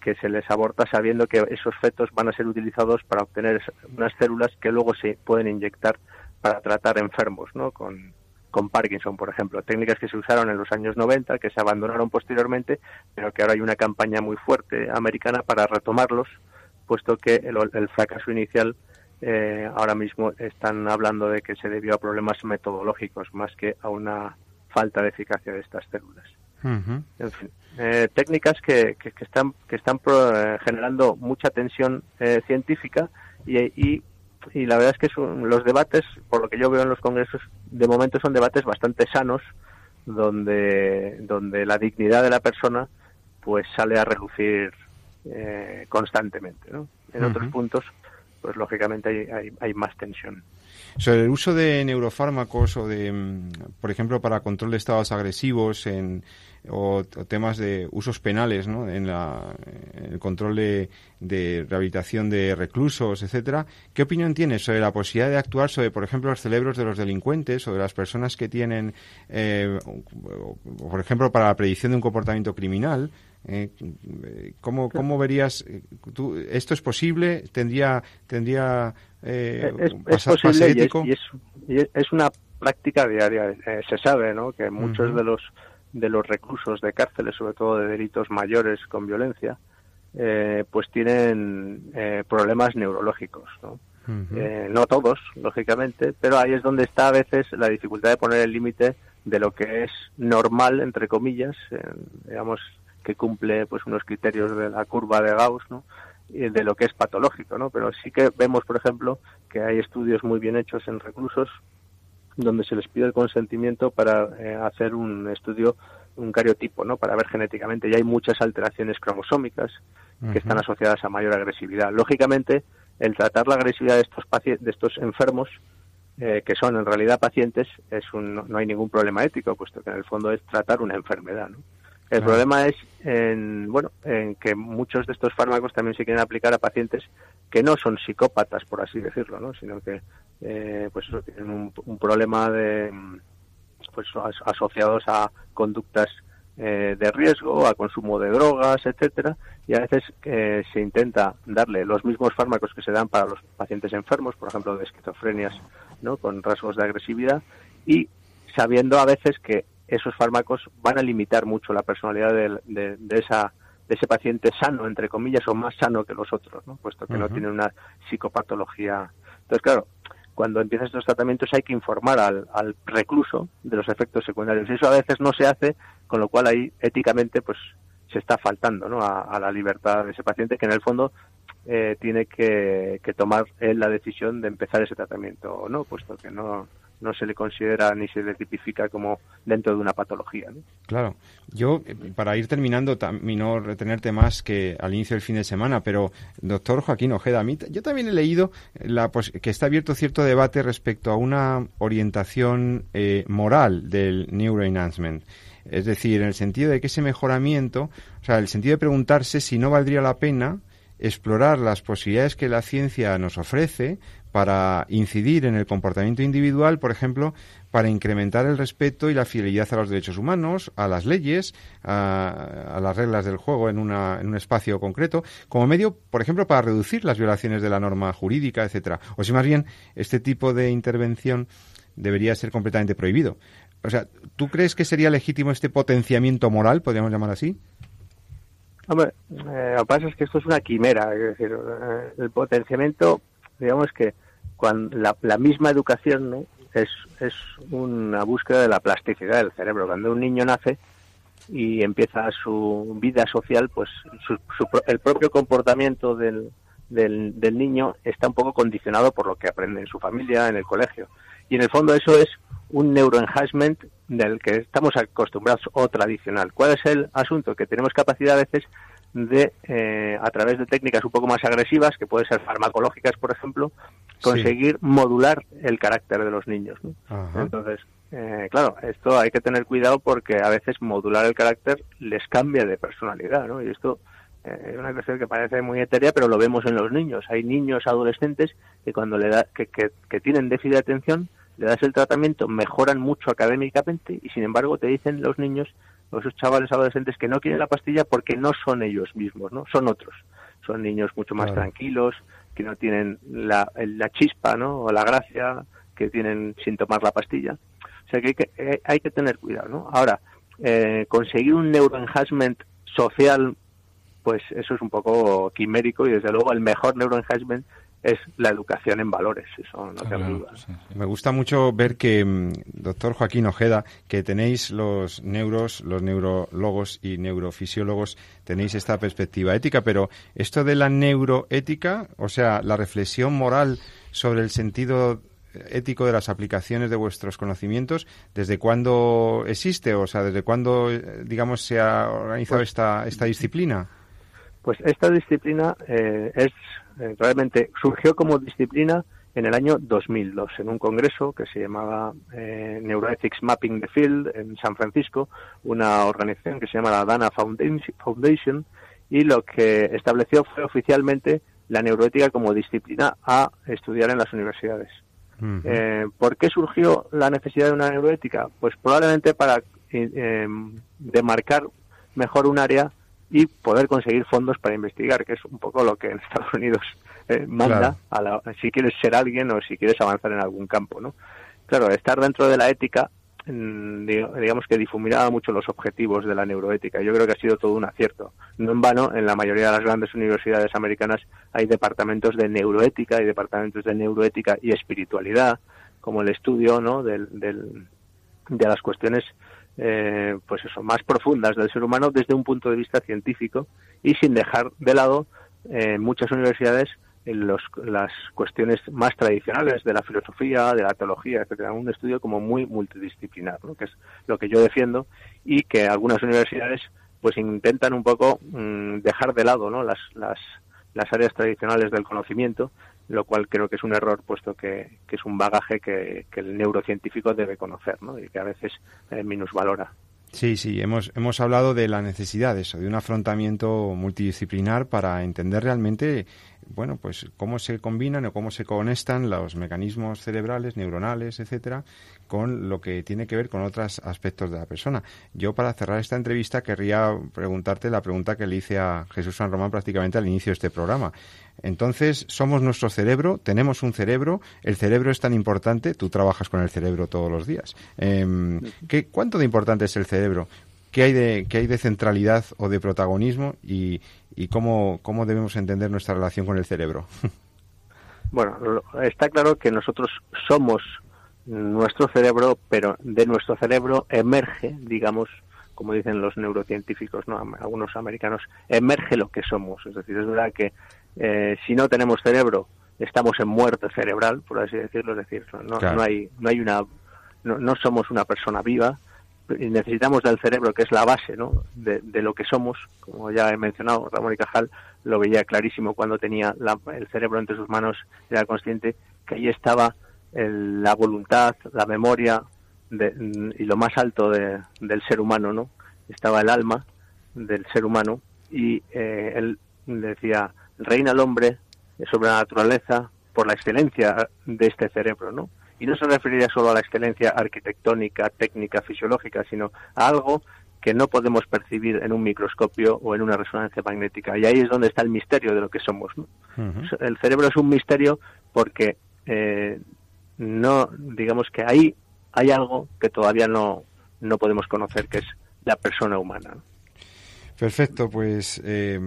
que se les aborta sabiendo que esos fetos van a ser utilizados para obtener unas células que luego se pueden inyectar para tratar enfermos, ¿no? Con, con Parkinson, por ejemplo, técnicas que se usaron en los años 90, que se abandonaron posteriormente, pero que ahora hay una campaña muy fuerte americana para retomarlos, puesto que el, fracaso inicial eh, ahora mismo están hablando de que se debió a problemas metodológicos más que a una falta de eficacia de estas células. En fin, eh, técnicas que, que, están, que están eh, generando mucha tensión científica y, y y la verdad es que son, los debates, por lo que yo veo en los congresos, de momento son debates bastante sanos, donde, donde la dignidad de la persona pues sale a relucir eh, constantemente. ¿no? En otros puntos, pues lógicamente hay, hay, hay más tensión. Sobre el uso de neurofármacos o de, mm, por ejemplo, para control de estados agresivos en, o, temas de usos penales ¿no? en, la, el control de, de, rehabilitación de reclusos, etcétera. ¿Qué opinión tienes sobre la posibilidad de actuar sobre, por ejemplo, los cerebros de los delincuentes o de las personas que tienen, eh, por ejemplo, para la predicción de un comportamiento criminal? Eh, ¿cómo, ¿Cómo verías? Eh, tú, ¿Esto es posible? ¿Tendría, tendría eh, es, posible y es, es, una práctica diaria. Eh, se sabe ¿no? que muchos de los de los reclusos de cárceles, sobre todo de delitos mayores con violencia, eh, pues tienen eh, problemas neurológicos. ¿no? Eh, no todos, lógicamente, pero ahí es donde está a veces la dificultad de poner el límite de lo que es normal, entre comillas, digamos que cumple pues unos criterios de la curva de Gauss, ¿no? Y de lo que es patológico, ¿no? Pero sí que vemos, por ejemplo, que hay estudios muy bien hechos en reclusos donde se les pide el consentimiento para eh, hacer un estudio, un cariotipo, ¿no? Para ver genéticamente. Y hay muchas alteraciones cromosómicas que están asociadas a mayor agresividad. Lógicamente, el tratar la agresividad de estos, de estos enfermos, eh, que son en realidad pacientes, es un, no hay ningún problema ético, puesto que en el fondo es tratar una enfermedad, ¿no? El problema es en, bueno, en que muchos de estos fármacos también se quieren aplicar a pacientes que no son psicópatas, por así decirlo, ¿no? sino que eh, pues eso, tienen un, problema de pues asociados a conductas eh, de riesgo, a consumo de drogas, etcétera, y a veces eh, se intenta darle los mismos fármacos que se dan para los pacientes enfermos, por ejemplo, de esquizofrenias, ¿no? con rasgos de agresividad, y sabiendo a veces que esos fármacos van a limitar mucho la personalidad de, de, esa de ese paciente sano, entre comillas, o más sano que los otros, ¿no? puesto que no tiene una psicopatología. Entonces, claro, cuando empiezan estos tratamientos hay que informar al, al, recluso de los efectos secundarios. Y eso a veces no se hace, con lo cual ahí éticamente pues se está faltando ¿no? a, la libertad de ese paciente que en el fondo eh, tiene que, que tomar él la decisión de empezar ese tratamiento o no, puesto que no, no se le considera ni se le tipifica como dentro de una patología. Claro. Yo, eh, para ir terminando, y no retenerte más que al inicio del fin de semana, pero doctor Joaquín Ojeda, yo también he leído la, que está abierto cierto debate respecto a una orientación eh, moral del neuroenhancement. Es decir, en el sentido de que ese mejoramiento, o sea, el sentido de preguntarse si no valdría la pena explorar las posibilidades que la ciencia nos ofrece para incidir en el comportamiento individual, por ejemplo, para incrementar el respeto y la fidelidad a los derechos humanos, a las leyes, a, las reglas del juego en, una, en, un espacio concreto, como medio, por ejemplo, para reducir las violaciones de la norma jurídica, etcétera. O si más bien este tipo de intervención debería ser completamente prohibido. O sea, ¿tú crees que sería legítimo este potenciamiento moral, podríamos llamar así? Hombre, eh, lo que pasa es que esto es una quimera, es decir, eh, el potenciamiento digamos que cuando la, misma educación ¿no? es, es una búsqueda de la plasticidad del cerebro. Cuando un niño nace y empieza su vida social, pues el propio comportamiento del, del, del, niño está un poco condicionado por lo que aprende en su familia, en el colegio. Y en el fondo eso es un neuroenhancement del que estamos acostumbrados o tradicional. ¿Cuál es el asunto? Que tenemos capacidad a veces de, eh, a través de técnicas un poco más agresivas, que pueden ser farmacológicas, por ejemplo, conseguir modular el carácter de los niños. Entonces, eh, claro, esto hay que tener cuidado porque a veces modular el carácter les cambia de personalidad, ¿no? Y esto es una cuestión que parece muy etérea, pero lo vemos en los niños. Hay niños adolescentes que cuando le da, que, que, que tienen déficit de atención, le das el tratamiento, mejoran mucho académicamente y sin embargo te dicen los niños, esos chavales adolescentes que no quieren la pastilla porque no son ellos mismos, ¿no? Son otros. Son niños mucho más tranquilos, que no tienen la, la chispa, ¿no? O la gracia que tienen sin tomar la pastilla. O sea que hay que, eh, hay que tener cuidado, ¿no? Ahora, eh, conseguir un neuroenhancement social, pues eso es un poco quimérico y desde luego el mejor neuroenhancement es la educación en valores, eso no tengo duda. Me gusta mucho ver que, mm, doctor Joaquín Ojeda, que tenéis los neuros, los neurólogos y neurofisiólogos, tenéis esta perspectiva ética, pero esto de la neuroética, o sea, la reflexión moral sobre el sentido ético de las aplicaciones de vuestros conocimientos, ¿desde cuándo existe? O sea, ¿desde cuándo, eh, digamos, se ha organizado pues esta, esta disciplina? Pues esta disciplina eh, es realmente surgió como disciplina en el año 2002 en un congreso que se llamaba eh, Neuroethics Mapping the Field en San Francisco, una organización que se llama la Dana Foundation y lo que estableció fue oficialmente la neuroética como disciplina a estudiar en las universidades. eh, ¿Por qué surgió la necesidad de una neuroética? Pues probablemente para eh, demarcar mejor un área y poder conseguir fondos para investigar, que es un poco lo que en Estados Unidos eh, manda a la, si quieres ser alguien o si quieres avanzar en algún campo, ¿no? Claro, estar dentro de la ética, mm, digamos que difuminaba mucho los objetivos de la neuroética. Yo creo que ha sido todo un acierto. No en vano, en la mayoría de las grandes universidades americanas hay departamentos de neuroética y departamentos de neuroética y espiritualidad, como el estudio, ¿no? Del, del, de las cuestiones eh, pues eso, más profundas del ser humano desde un punto de vista científico y sin dejar de lado eh, en muchas universidades los, las cuestiones más tradicionales de la filosofía, de la teología, etcétera, un estudio como muy multidisciplinar, que es lo que yo defiendo y que algunas universidades pues intentan un poco mmm, dejar de lado ¿no? las, las, las áreas tradicionales del conocimiento lo cual creo que es un error puesto que, es un bagaje que, que, el neurocientífico debe conocer ¿no? y que a veces eh, minusvalora. Sí, sí, hemos, hemos hablado de la necesidad de eso, de un afrontamiento multidisciplinar para entender realmente bueno, pues cómo se combinan o cómo se conectan los mecanismos cerebrales, neuronales, etcétera, con lo que tiene que ver con otros aspectos de la persona. Yo, para cerrar esta entrevista, querría preguntarte la pregunta que le hice a Jesús San Román prácticamente al inicio de este programa. Entonces, somos nuestro cerebro, tenemos un cerebro, el cerebro es tan importante, tú trabajas con el cerebro todos los días. Eh, ¿qué, ¿Cuánto de importante es el cerebro? ¿Qué hay de, qué hay de centralidad o de protagonismo y, y cómo, cómo debemos entender nuestra relación con el cerebro? Bueno, está claro que nosotros somos nuestro cerebro, pero de nuestro cerebro emerge, digamos, como dicen los neurocientíficos, ¿no? algunos americanos, emerge lo que somos. Es decir, es verdad que eh, si no tenemos cerebro, estamos en muerte cerebral, por así decirlo. Es decir, no, claro. no hay, no hay una, no, no somos una persona viva, necesitamos del cerebro, que es la base ¿no? de, de, lo que somos, como ya he mencionado, Ramón y Cajal lo veía clarísimo cuando tenía la, el cerebro entre sus manos, era consciente que ahí estaba el, la voluntad, la memoria de, y lo más alto de, del ser humano, ¿no? Estaba el alma del ser humano y eh, él decía, reina el hombre sobre la naturaleza por la excelencia de este cerebro, ¿no? y no se referiría solo a la excelencia arquitectónica, técnica, fisiológica, sino a algo que no podemos percibir en un microscopio o en una resonancia magnética. Y ahí es donde está el misterio de lo que somos. ¿no? Uh -huh. El cerebro es un misterio porque eh, no, digamos que ahí hay algo que todavía no, no podemos conocer, que es la persona humana. Perfecto, pues eh,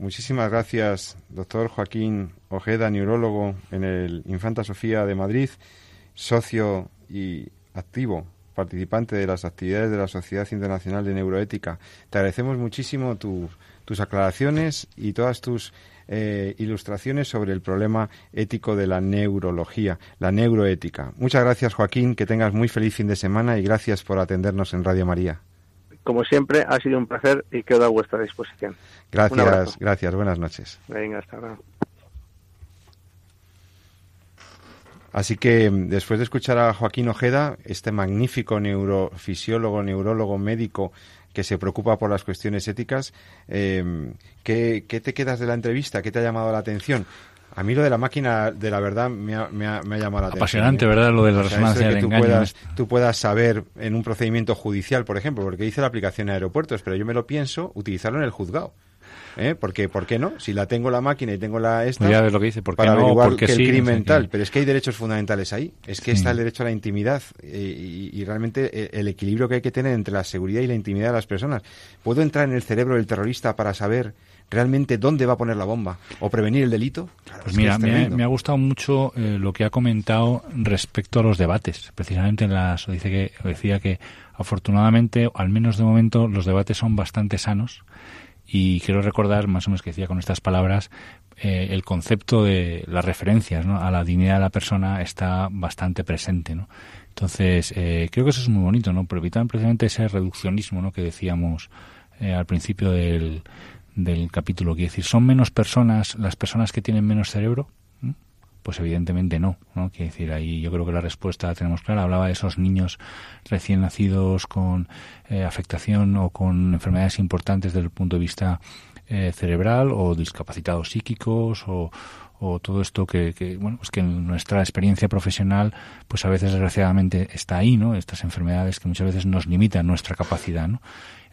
muchísimas gracias, doctor Joaquín Ojeda, neurólogo en el Infanta Sofía de Madrid socio y activo participante de las actividades de la Sociedad Internacional de Neuroética. Te agradecemos muchísimo tu, tus aclaraciones y todas tus eh, ilustraciones sobre el problema ético de la neurología, la neuroética. Muchas gracias, Joaquín, que tengas muy feliz fin de semana y gracias por atendernos en Radio María. Como siempre, ha sido un placer y quedo a vuestra disposición. Gracias, gracias. Buenas noches. Venga, hasta luego. Así que después de escuchar a Joaquín Ojeda, este magnífico neurofisiólogo, neurólogo, médico, que se preocupa por las cuestiones éticas. Eh, ¿qué, te quedas de la entrevista? ¿Qué te ha llamado la atención? A mí lo de la máquina, de la verdad, me ha, me ha, llamado la atención. Apasionante, ¿eh? ¿verdad? Lo de la resonancia que tú Puedas, tú puedas saber en un procedimiento judicial, por ejemplo, porque dice la aplicación en aeropuertos, pero yo me lo pienso utilizarlo en el juzgado. ¿Eh? Porque, ¿por qué no? Si la tengo la máquina y tengo la esta, ya ves lo que dice, ¿por qué para no? averiguar porque que sí, el crimen no sé tal, pero es que hay derechos fundamentales ahí. Es que Sí. está el derecho a la intimidad eh, y, y realmente eh, el equilibrio que hay que tener entre la seguridad y la intimidad de las personas. ¿Puedo entrar en el cerebro del terrorista para saber realmente dónde va a poner la bomba o prevenir el delito? Claro, Pues es que mira, me ha, me ha gustado mucho eh, lo que ha comentado respecto a los debates. Precisamente en las dice que decía que afortunadamente, al menos de momento, los debates son bastante sanos. Y quiero recordar, más o menos que decía con estas palabras, eh, el concepto de las referencias ¿no? a la dignidad de la persona está bastante presente. ¿no? Entonces, eh, creo que eso es muy bonito, ¿no? Por evitar precisamente ese reduccionismo ¿no? que decíamos eh, al principio del, del capítulo. Quiere decir, ¿son menos personas las personas que tienen menos cerebro? Pues evidentemente no, ¿no? Quiere decir, ahí yo creo que la respuesta la tenemos clara. Hablaba de esos niños recién nacidos con eh, afectación o con enfermedades importantes desde el punto de vista eh, cerebral o discapacitados psíquicos o, o todo esto que, que, bueno, pues que en nuestra experiencia profesional, pues a veces desgraciadamente está ahí, ¿no? Estas enfermedades que muchas veces nos limitan nuestra capacidad, ¿no?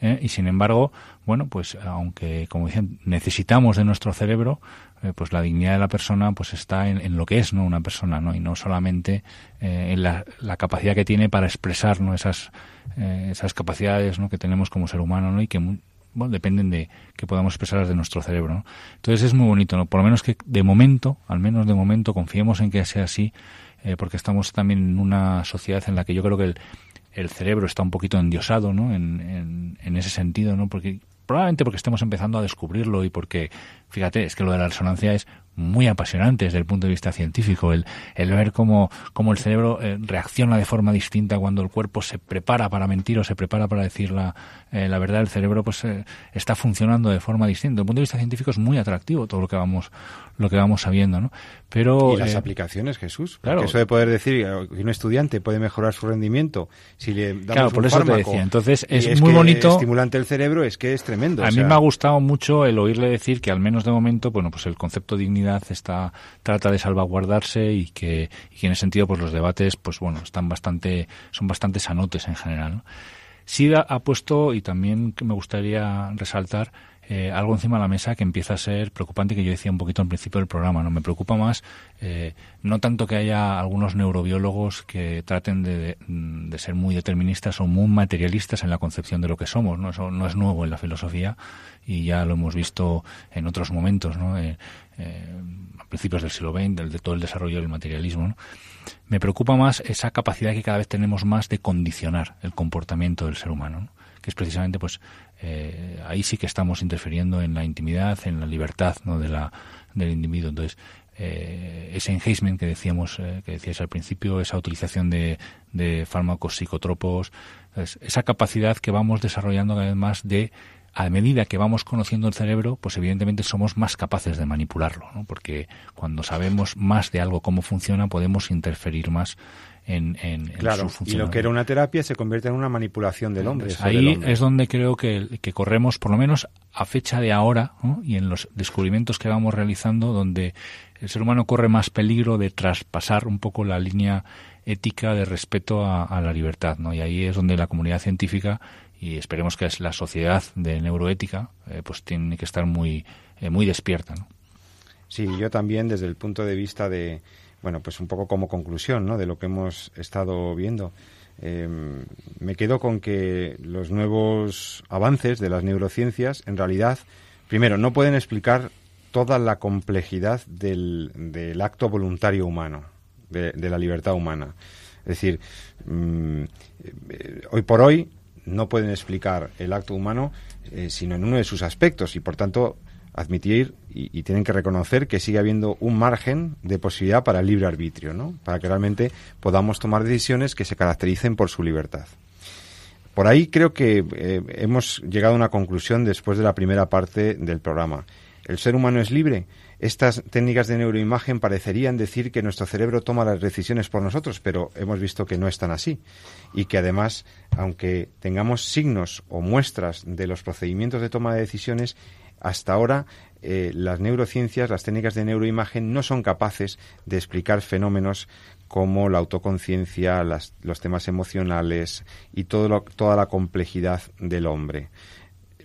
¿Eh? Y sin embargo, bueno, pues aunque, como decían, necesitamos de nuestro cerebro, eh, pues la dignidad de la persona pues está en, en, lo que es, ¿no? Una persona, ¿no? Y no solamente eh, en la, la, capacidad que tiene para expresar, ¿no? Esas, eh, esas capacidades, ¿no? Que tenemos como ser humano, ¿no? Y que bueno, dependen de que podamos expresarlas de nuestro cerebro. ¿no? Entonces es muy bonito, ¿no? por lo menos que de momento, al menos de momento, confiemos en que sea así, porque estamos también en una sociedad en la que yo creo que el, el cerebro está un poquito endiosado ¿no? en, en, en ese sentido, ¿no? porque probablemente porque estemos empezando a descubrirlo y porque, fíjate, es que lo de la resonancia es muy apasionante desde el punto de vista científico, el, el ver cómo, cómo el cerebro eh, reacciona de forma distinta cuando el cuerpo se prepara para mentir o se prepara para decir la, eh, la verdad, el cerebro pues eh, está funcionando de forma distinta. Desde el punto de vista científico es muy atractivo todo lo que vamos, lo que vamos sabiendo, ¿no? Pero, y las eh, aplicaciones, Jesús. Claro. Eso de poder decir que un estudiante puede mejorar su rendimiento si le damos claro, por un eso fármaco te decía. Entonces es, es muy bonito. estimulante el cerebro es que es tremendo. A o mí sea, me ha gustado mucho el oírle decir que al menos de momento, bueno, pues el concepto de dignidad está trata de salvaguardarse y que, en ese sentido pues los debates pues bueno están bastante son bastante sanotes en general. ¿no? Sí ha, ha puesto y también me gustaría resaltar eh, algo encima de la mesa que empieza a ser preocupante que yo decía un poquito al principio del programa. No me preocupa más eh, no tanto que haya algunos neurobiólogos que traten de, de, ser muy deterministas o muy materialistas en la concepción de lo que somos. No eso no es nuevo en la filosofía y ya lo hemos visto en otros momentos. ¿no? Eh, a principios del siglo XX, del, de todo el desarrollo del materialismo. Me preocupa más esa capacidad que cada vez tenemos más de condicionar el comportamiento del ser humano. ¿no? que es precisamente pues eh, ahí sí que estamos interfiriendo en la intimidad, en la libertad ¿no? de la, del individuo. Entonces, eh, ese enhancement que decíamos, eh, que decías al principio, esa utilización de, fármacos psicotropos, esa capacidad que vamos desarrollando cada vez más de a medida que vamos conociendo el cerebro, pues evidentemente somos más capaces de manipularlo, ¿no? porque cuando sabemos más de algo cómo funciona, podemos interferir más en, en, claro, en su y lo que era una terapia se convierte en una manipulación del hombre. Ahí hombre. es donde creo que, que, corremos, por lo menos a fecha de ahora, ¿no? y en los descubrimientos que vamos realizando, donde el ser humano corre más peligro de traspasar un poco la línea ética de respeto a, a la libertad, ¿no? Y ahí es donde la comunidad científica y esperemos que es la sociedad de neuroética, eh, pues tiene que estar muy, eh, muy despierta, ¿no? Sí, yo también desde el punto de vista de, bueno, pues un poco como conclusión, ¿no? De lo que hemos estado viendo. Eh, me quedo con que los nuevos avances de las neurociencias, en realidad, primero, no pueden explicar toda la complejidad del, del acto voluntario humano, de, la libertad humana. Es decir, mmm, hoy por hoy no pueden explicar el acto humano eh, sino en uno de sus aspectos y por tanto admitir y, y, tienen que reconocer que sigue habiendo un margen de posibilidad para el libre arbitrio, ¿no? Para que realmente podamos tomar decisiones que se caractericen por su libertad. Por ahí creo que eh, hemos llegado a una conclusión después de la primera parte del programa. ¿El ser humano es libre? estas técnicas de neuroimagen parecerían decir que nuestro cerebro toma las decisiones por nosotros, pero hemos visto que no es tan así. Y que además, aunque tengamos signos o muestras de los procedimientos de toma de decisiones, hasta ahora eh, las neurociencias, las técnicas de neuroimagen no son capaces de explicar fenómenos como la autoconciencia, los temas emocionales y todo toda la complejidad del hombre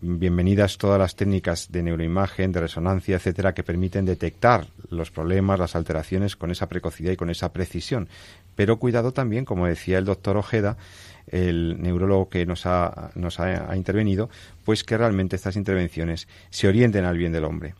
bienvenidas todas las técnicas de neuroimagen, de resonancia, etcétera, que permiten detectar los problemas, las alteraciones con esa precocidad y con esa precisión. Pero cuidado también, como decía el doctor Ojeda, el neurólogo que nos ha, nos ha, intervenido, pues que realmente estas intervenciones se orienten al bien del hombre.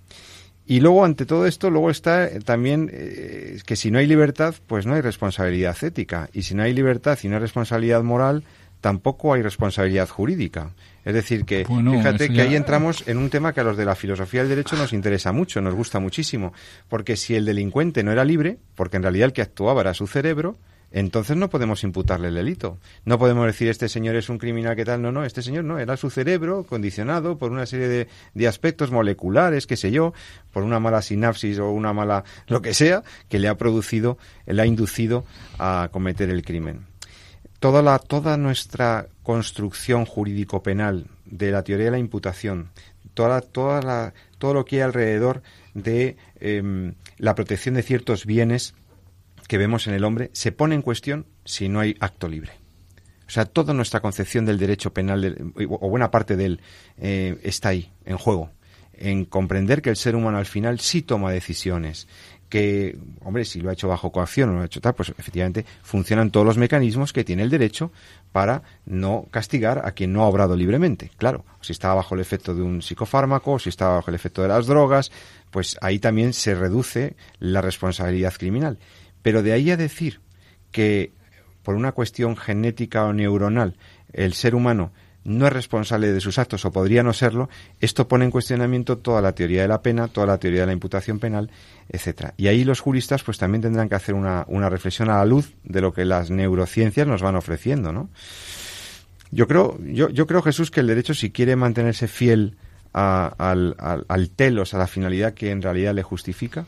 Y luego, ante todo esto, luego está eh, también eh, que si no hay libertad, pues no hay responsabilidad ética. Y si no hay libertad y no hay responsabilidad moral, tampoco hay responsabilidad jurídica. Es decir, que fíjate que ahí entramos en un tema que a los de la filosofía del derecho nos interesa mucho, nos gusta muchísimo, porque si el delincuente no era libre, porque en realidad el que actuaba era su cerebro, entonces no podemos imputarle el delito. No podemos decir este señor es un criminal que tal, no, no, este señor no, era su cerebro condicionado por una serie de, aspectos moleculares, qué sé yo, por una mala sinapsis o una mala lo que sea, que le ha producido, le ha inducido a cometer el crimen. Toda, la, toda nuestra construcción jurídico-penal de la teoría de la imputación, toda, toda la, todo lo que hay alrededor de em, la protección de ciertos bienes que vemos en el hombre, se pone en cuestión si no hay acto libre. O sea, toda nuestra concepción del derecho penal, o buena parte de él, eh, está ahí, en juego, en comprender que el ser humano al final sí toma decisiones, que, hombre, si lo ha hecho bajo coacción o lo ha hecho tal, pues efectivamente funcionan todos los mecanismos que tiene el derecho para no castigar a quien no ha obrado libremente. Claro, si estaba bajo el efecto de un psicofármaco, si estaba bajo el efecto de las drogas, pues ahí también se reduce la responsabilidad criminal. Pero de ahí a decir que por una cuestión genética o neuronal el ser humano no es responsable de sus actos o podría no serlo, esto pone en cuestionamiento toda la teoría de la pena, toda la teoría de la imputación penal, etcétera. Y ahí los juristas pues también tendrán que hacer una, reflexión a la luz de lo que las neurociencias nos van ofreciendo, ¿no? Yo creo, yo, yo creo, Jesús, que el derecho, si quiere mantenerse fiel al telos, a la finalidad que en realidad le justifica,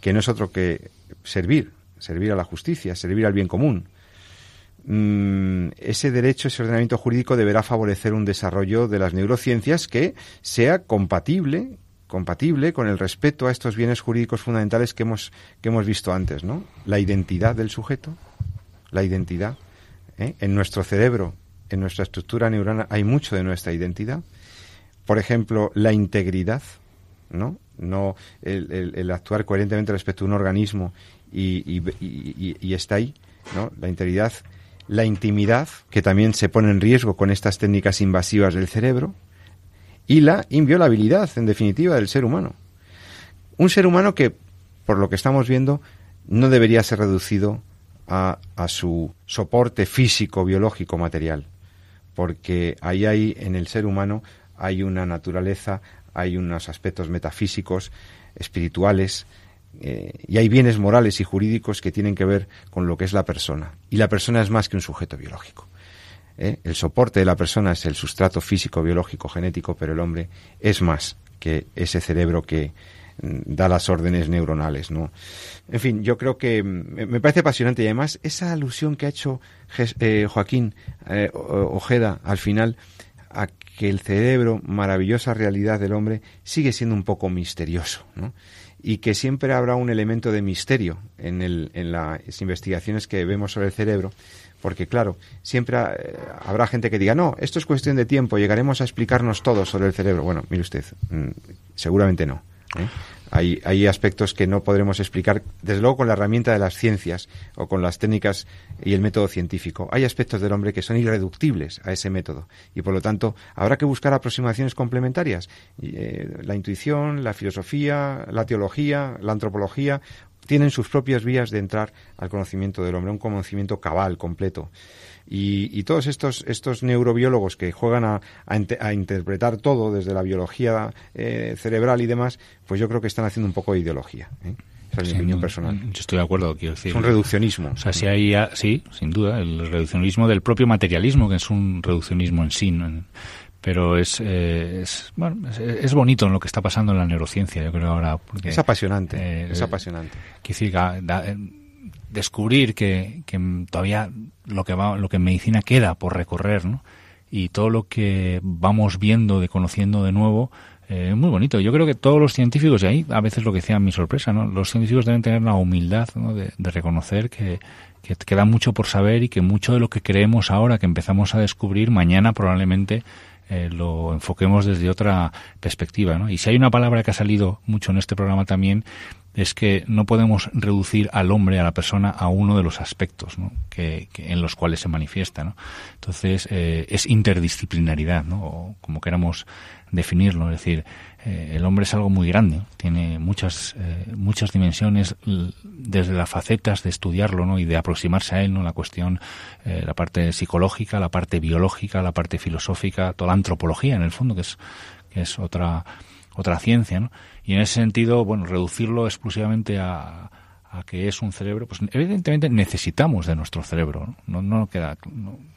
que no es otro que servir, servir a la justicia, servir al bien común, Mm, ese derecho, ese ordenamiento jurídico deberá favorecer un desarrollo de las neurociencias que sea compatible compatible con el respeto a estos bienes jurídicos fundamentales que hemos que hemos visto antes, ¿no? La identidad del sujeto, la identidad ¿eh? en nuestro cerebro, en nuestra estructura neuronal hay mucho de nuestra identidad. Por ejemplo, la integridad, ¿no? No el, actuar coherentemente respecto a un organismo y, está ahí. La integridad la intimidad, que también se pone en riesgo con estas técnicas invasivas del cerebro, y la inviolabilidad, en definitiva, del ser humano. Un ser humano que, por lo que estamos viendo, no debería ser reducido a, a su soporte físico, biológico, material, porque ahí hay, en el ser humano, hay una naturaleza, hay unos aspectos metafísicos, espirituales, eh, y hay bienes morales y jurídicos que tienen que ver con lo que es la persona. Y la persona es más que un sujeto biológico. ¿eh? El soporte de la persona es el sustrato físico, biológico, genético, pero el hombre es más que ese cerebro que mm, da las órdenes neuronales, ¿no? En fin, yo creo que mm, me parece apasionante y además esa alusión que ha hecho eh, Joaquín Ojeda al final a que el cerebro, maravillosa realidad del hombre, sigue siendo un poco misterioso, ¿no? Y que siempre habrá un elemento de misterio en, el, en las investigaciones que vemos sobre el cerebro, porque claro, siempre eh, habrá gente que diga, no, esto es cuestión de tiempo, llegaremos a explicarnos todo sobre el cerebro. Bueno, mire usted, mm, seguramente no. ¿eh? Hay, hay aspectos que no podremos explicar, desde luego con la herramienta de las ciencias o con las técnicas y el método científico. Hay aspectos del hombre que son irreductibles a ese método y por lo tanto habrá que buscar aproximaciones complementarias. Eh, la intuición, la filosofía, la teología, la antropología tienen sus propias vías de entrar al conocimiento del hombre, un conocimiento cabal, completo. Y, todos estos, estos neurobiólogos que juegan a, a, interpretar todo desde la biología eh, cerebral y demás, pues yo creo que están haciendo un poco de ideología. ¿eh? Esa es mi opinión personal. Yo estoy de acuerdo, quiero decir. Es un reduccionismo. O sea, si hay, sí, sin duda, el reduccionismo del propio materialismo, que es un reduccionismo en sí. pero es, eh, es, bueno, es, bonito en lo que está pasando en la neurociencia, yo creo ahora. Porque, es apasionante, eh, es apasionante. decir, descubrir que, que, todavía lo que, va, lo que en medicina queda por recorrer, ¿no? Y todo lo que vamos viendo, de conociendo de nuevo, eh, muy bonito. Yo creo que todos los científicos, y ahí a veces lo que decía mi sorpresa, ¿no? los científicos deben tener la humildad de, reconocer que, queda mucho por saber y que mucho de lo que creemos ahora, que empezamos a descubrir, mañana probablemente eh, lo enfoquemos desde otra perspectiva. ¿no? Y si hay una palabra que ha salido mucho en este programa también, es que no podemos reducir al hombre, a la persona, a uno de los aspectos ¿no? que, en los cuales se manifiesta. ¿no? Entonces, eh, es interdisciplinaridad, ¿no? o como queramos definirlo. Es decir, eh, el hombre es algo muy grande, tiene muchas, eh, muchas dimensiones, desde las facetas de estudiarlo ¿no? y de aproximarse a él, ¿no? la cuestión, la parte psicológica, la parte biológica, la parte filosófica, toda la antropología, en el fondo, que es, que es otra, otra ciencia. ¿no? Y en ese sentido, bueno, reducirlo exclusivamente a, a que es un cerebro, pues evidentemente necesitamos de nuestro cerebro, no, no, queda,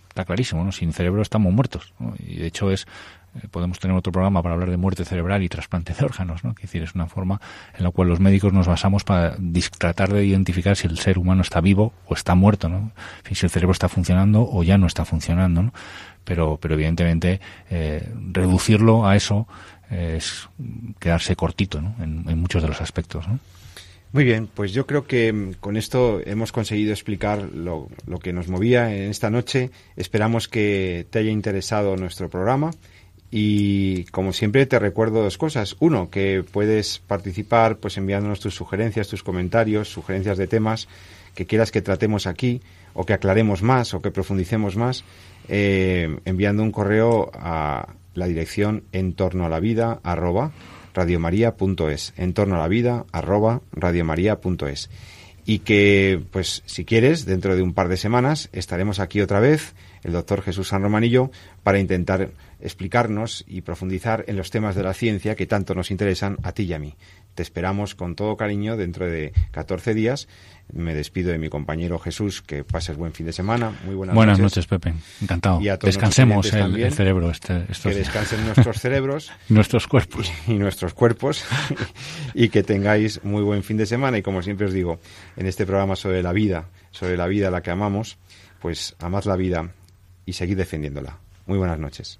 está clarísimo, ¿no? sin cerebro estamos muertos, y de hecho es, eh, podemos tener otro programa para hablar de muerte cerebral y trasplante de órganos, ¿no? Es decir, es una forma en la cual los médicos nos basamos para tratar de identificar si el ser humano está vivo o está muerto, ¿no? Si el cerebro está funcionando o ya no está funcionando, ¿no? Pero, pero evidentemente eh, reducirlo a eso es quedarse cortito ¿no? en, muchos de los aspectos. Muy bien, pues yo creo que mm, con esto hemos conseguido explicar lo, lo, que nos movía en esta noche. Esperamos que te haya interesado nuestro programa y como siempre te recuerdo dos cosas. Uno, que puedes participar pues enviándonos tus sugerencias, tus comentarios, sugerencias de temas que quieras que tratemos aquí o que aclaremos más o que profundicemos más, eh, enviando un correo a la dirección en torno a la vida arroba radiomaria.es, en torno a la vida arroba radiomaria.es. Y que, pues, si quieres, dentro de un par de semanas estaremos aquí otra vez, el doctor Jesús San Romanillo, para intentar explicarnos y profundizar en los temas de la ciencia que tanto nos interesan a ti y a mí. Te esperamos con todo cariño dentro de 14 días me despido de mi compañero Jesús, que pases buen fin de semana. Muy buenas, buenas noches. Pepe. Encantado. Descansemos el, cerebro. Este, que descansen nuestros cerebros. nuestros cuerpos. Y, nuestros cuerpos. y que tengáis muy buen fin de semana. Y como siempre os digo, en este programa sobre la vida, sobre la vida a la que amamos, pues amad la vida y seguid defendiéndola. Muy buenas noches.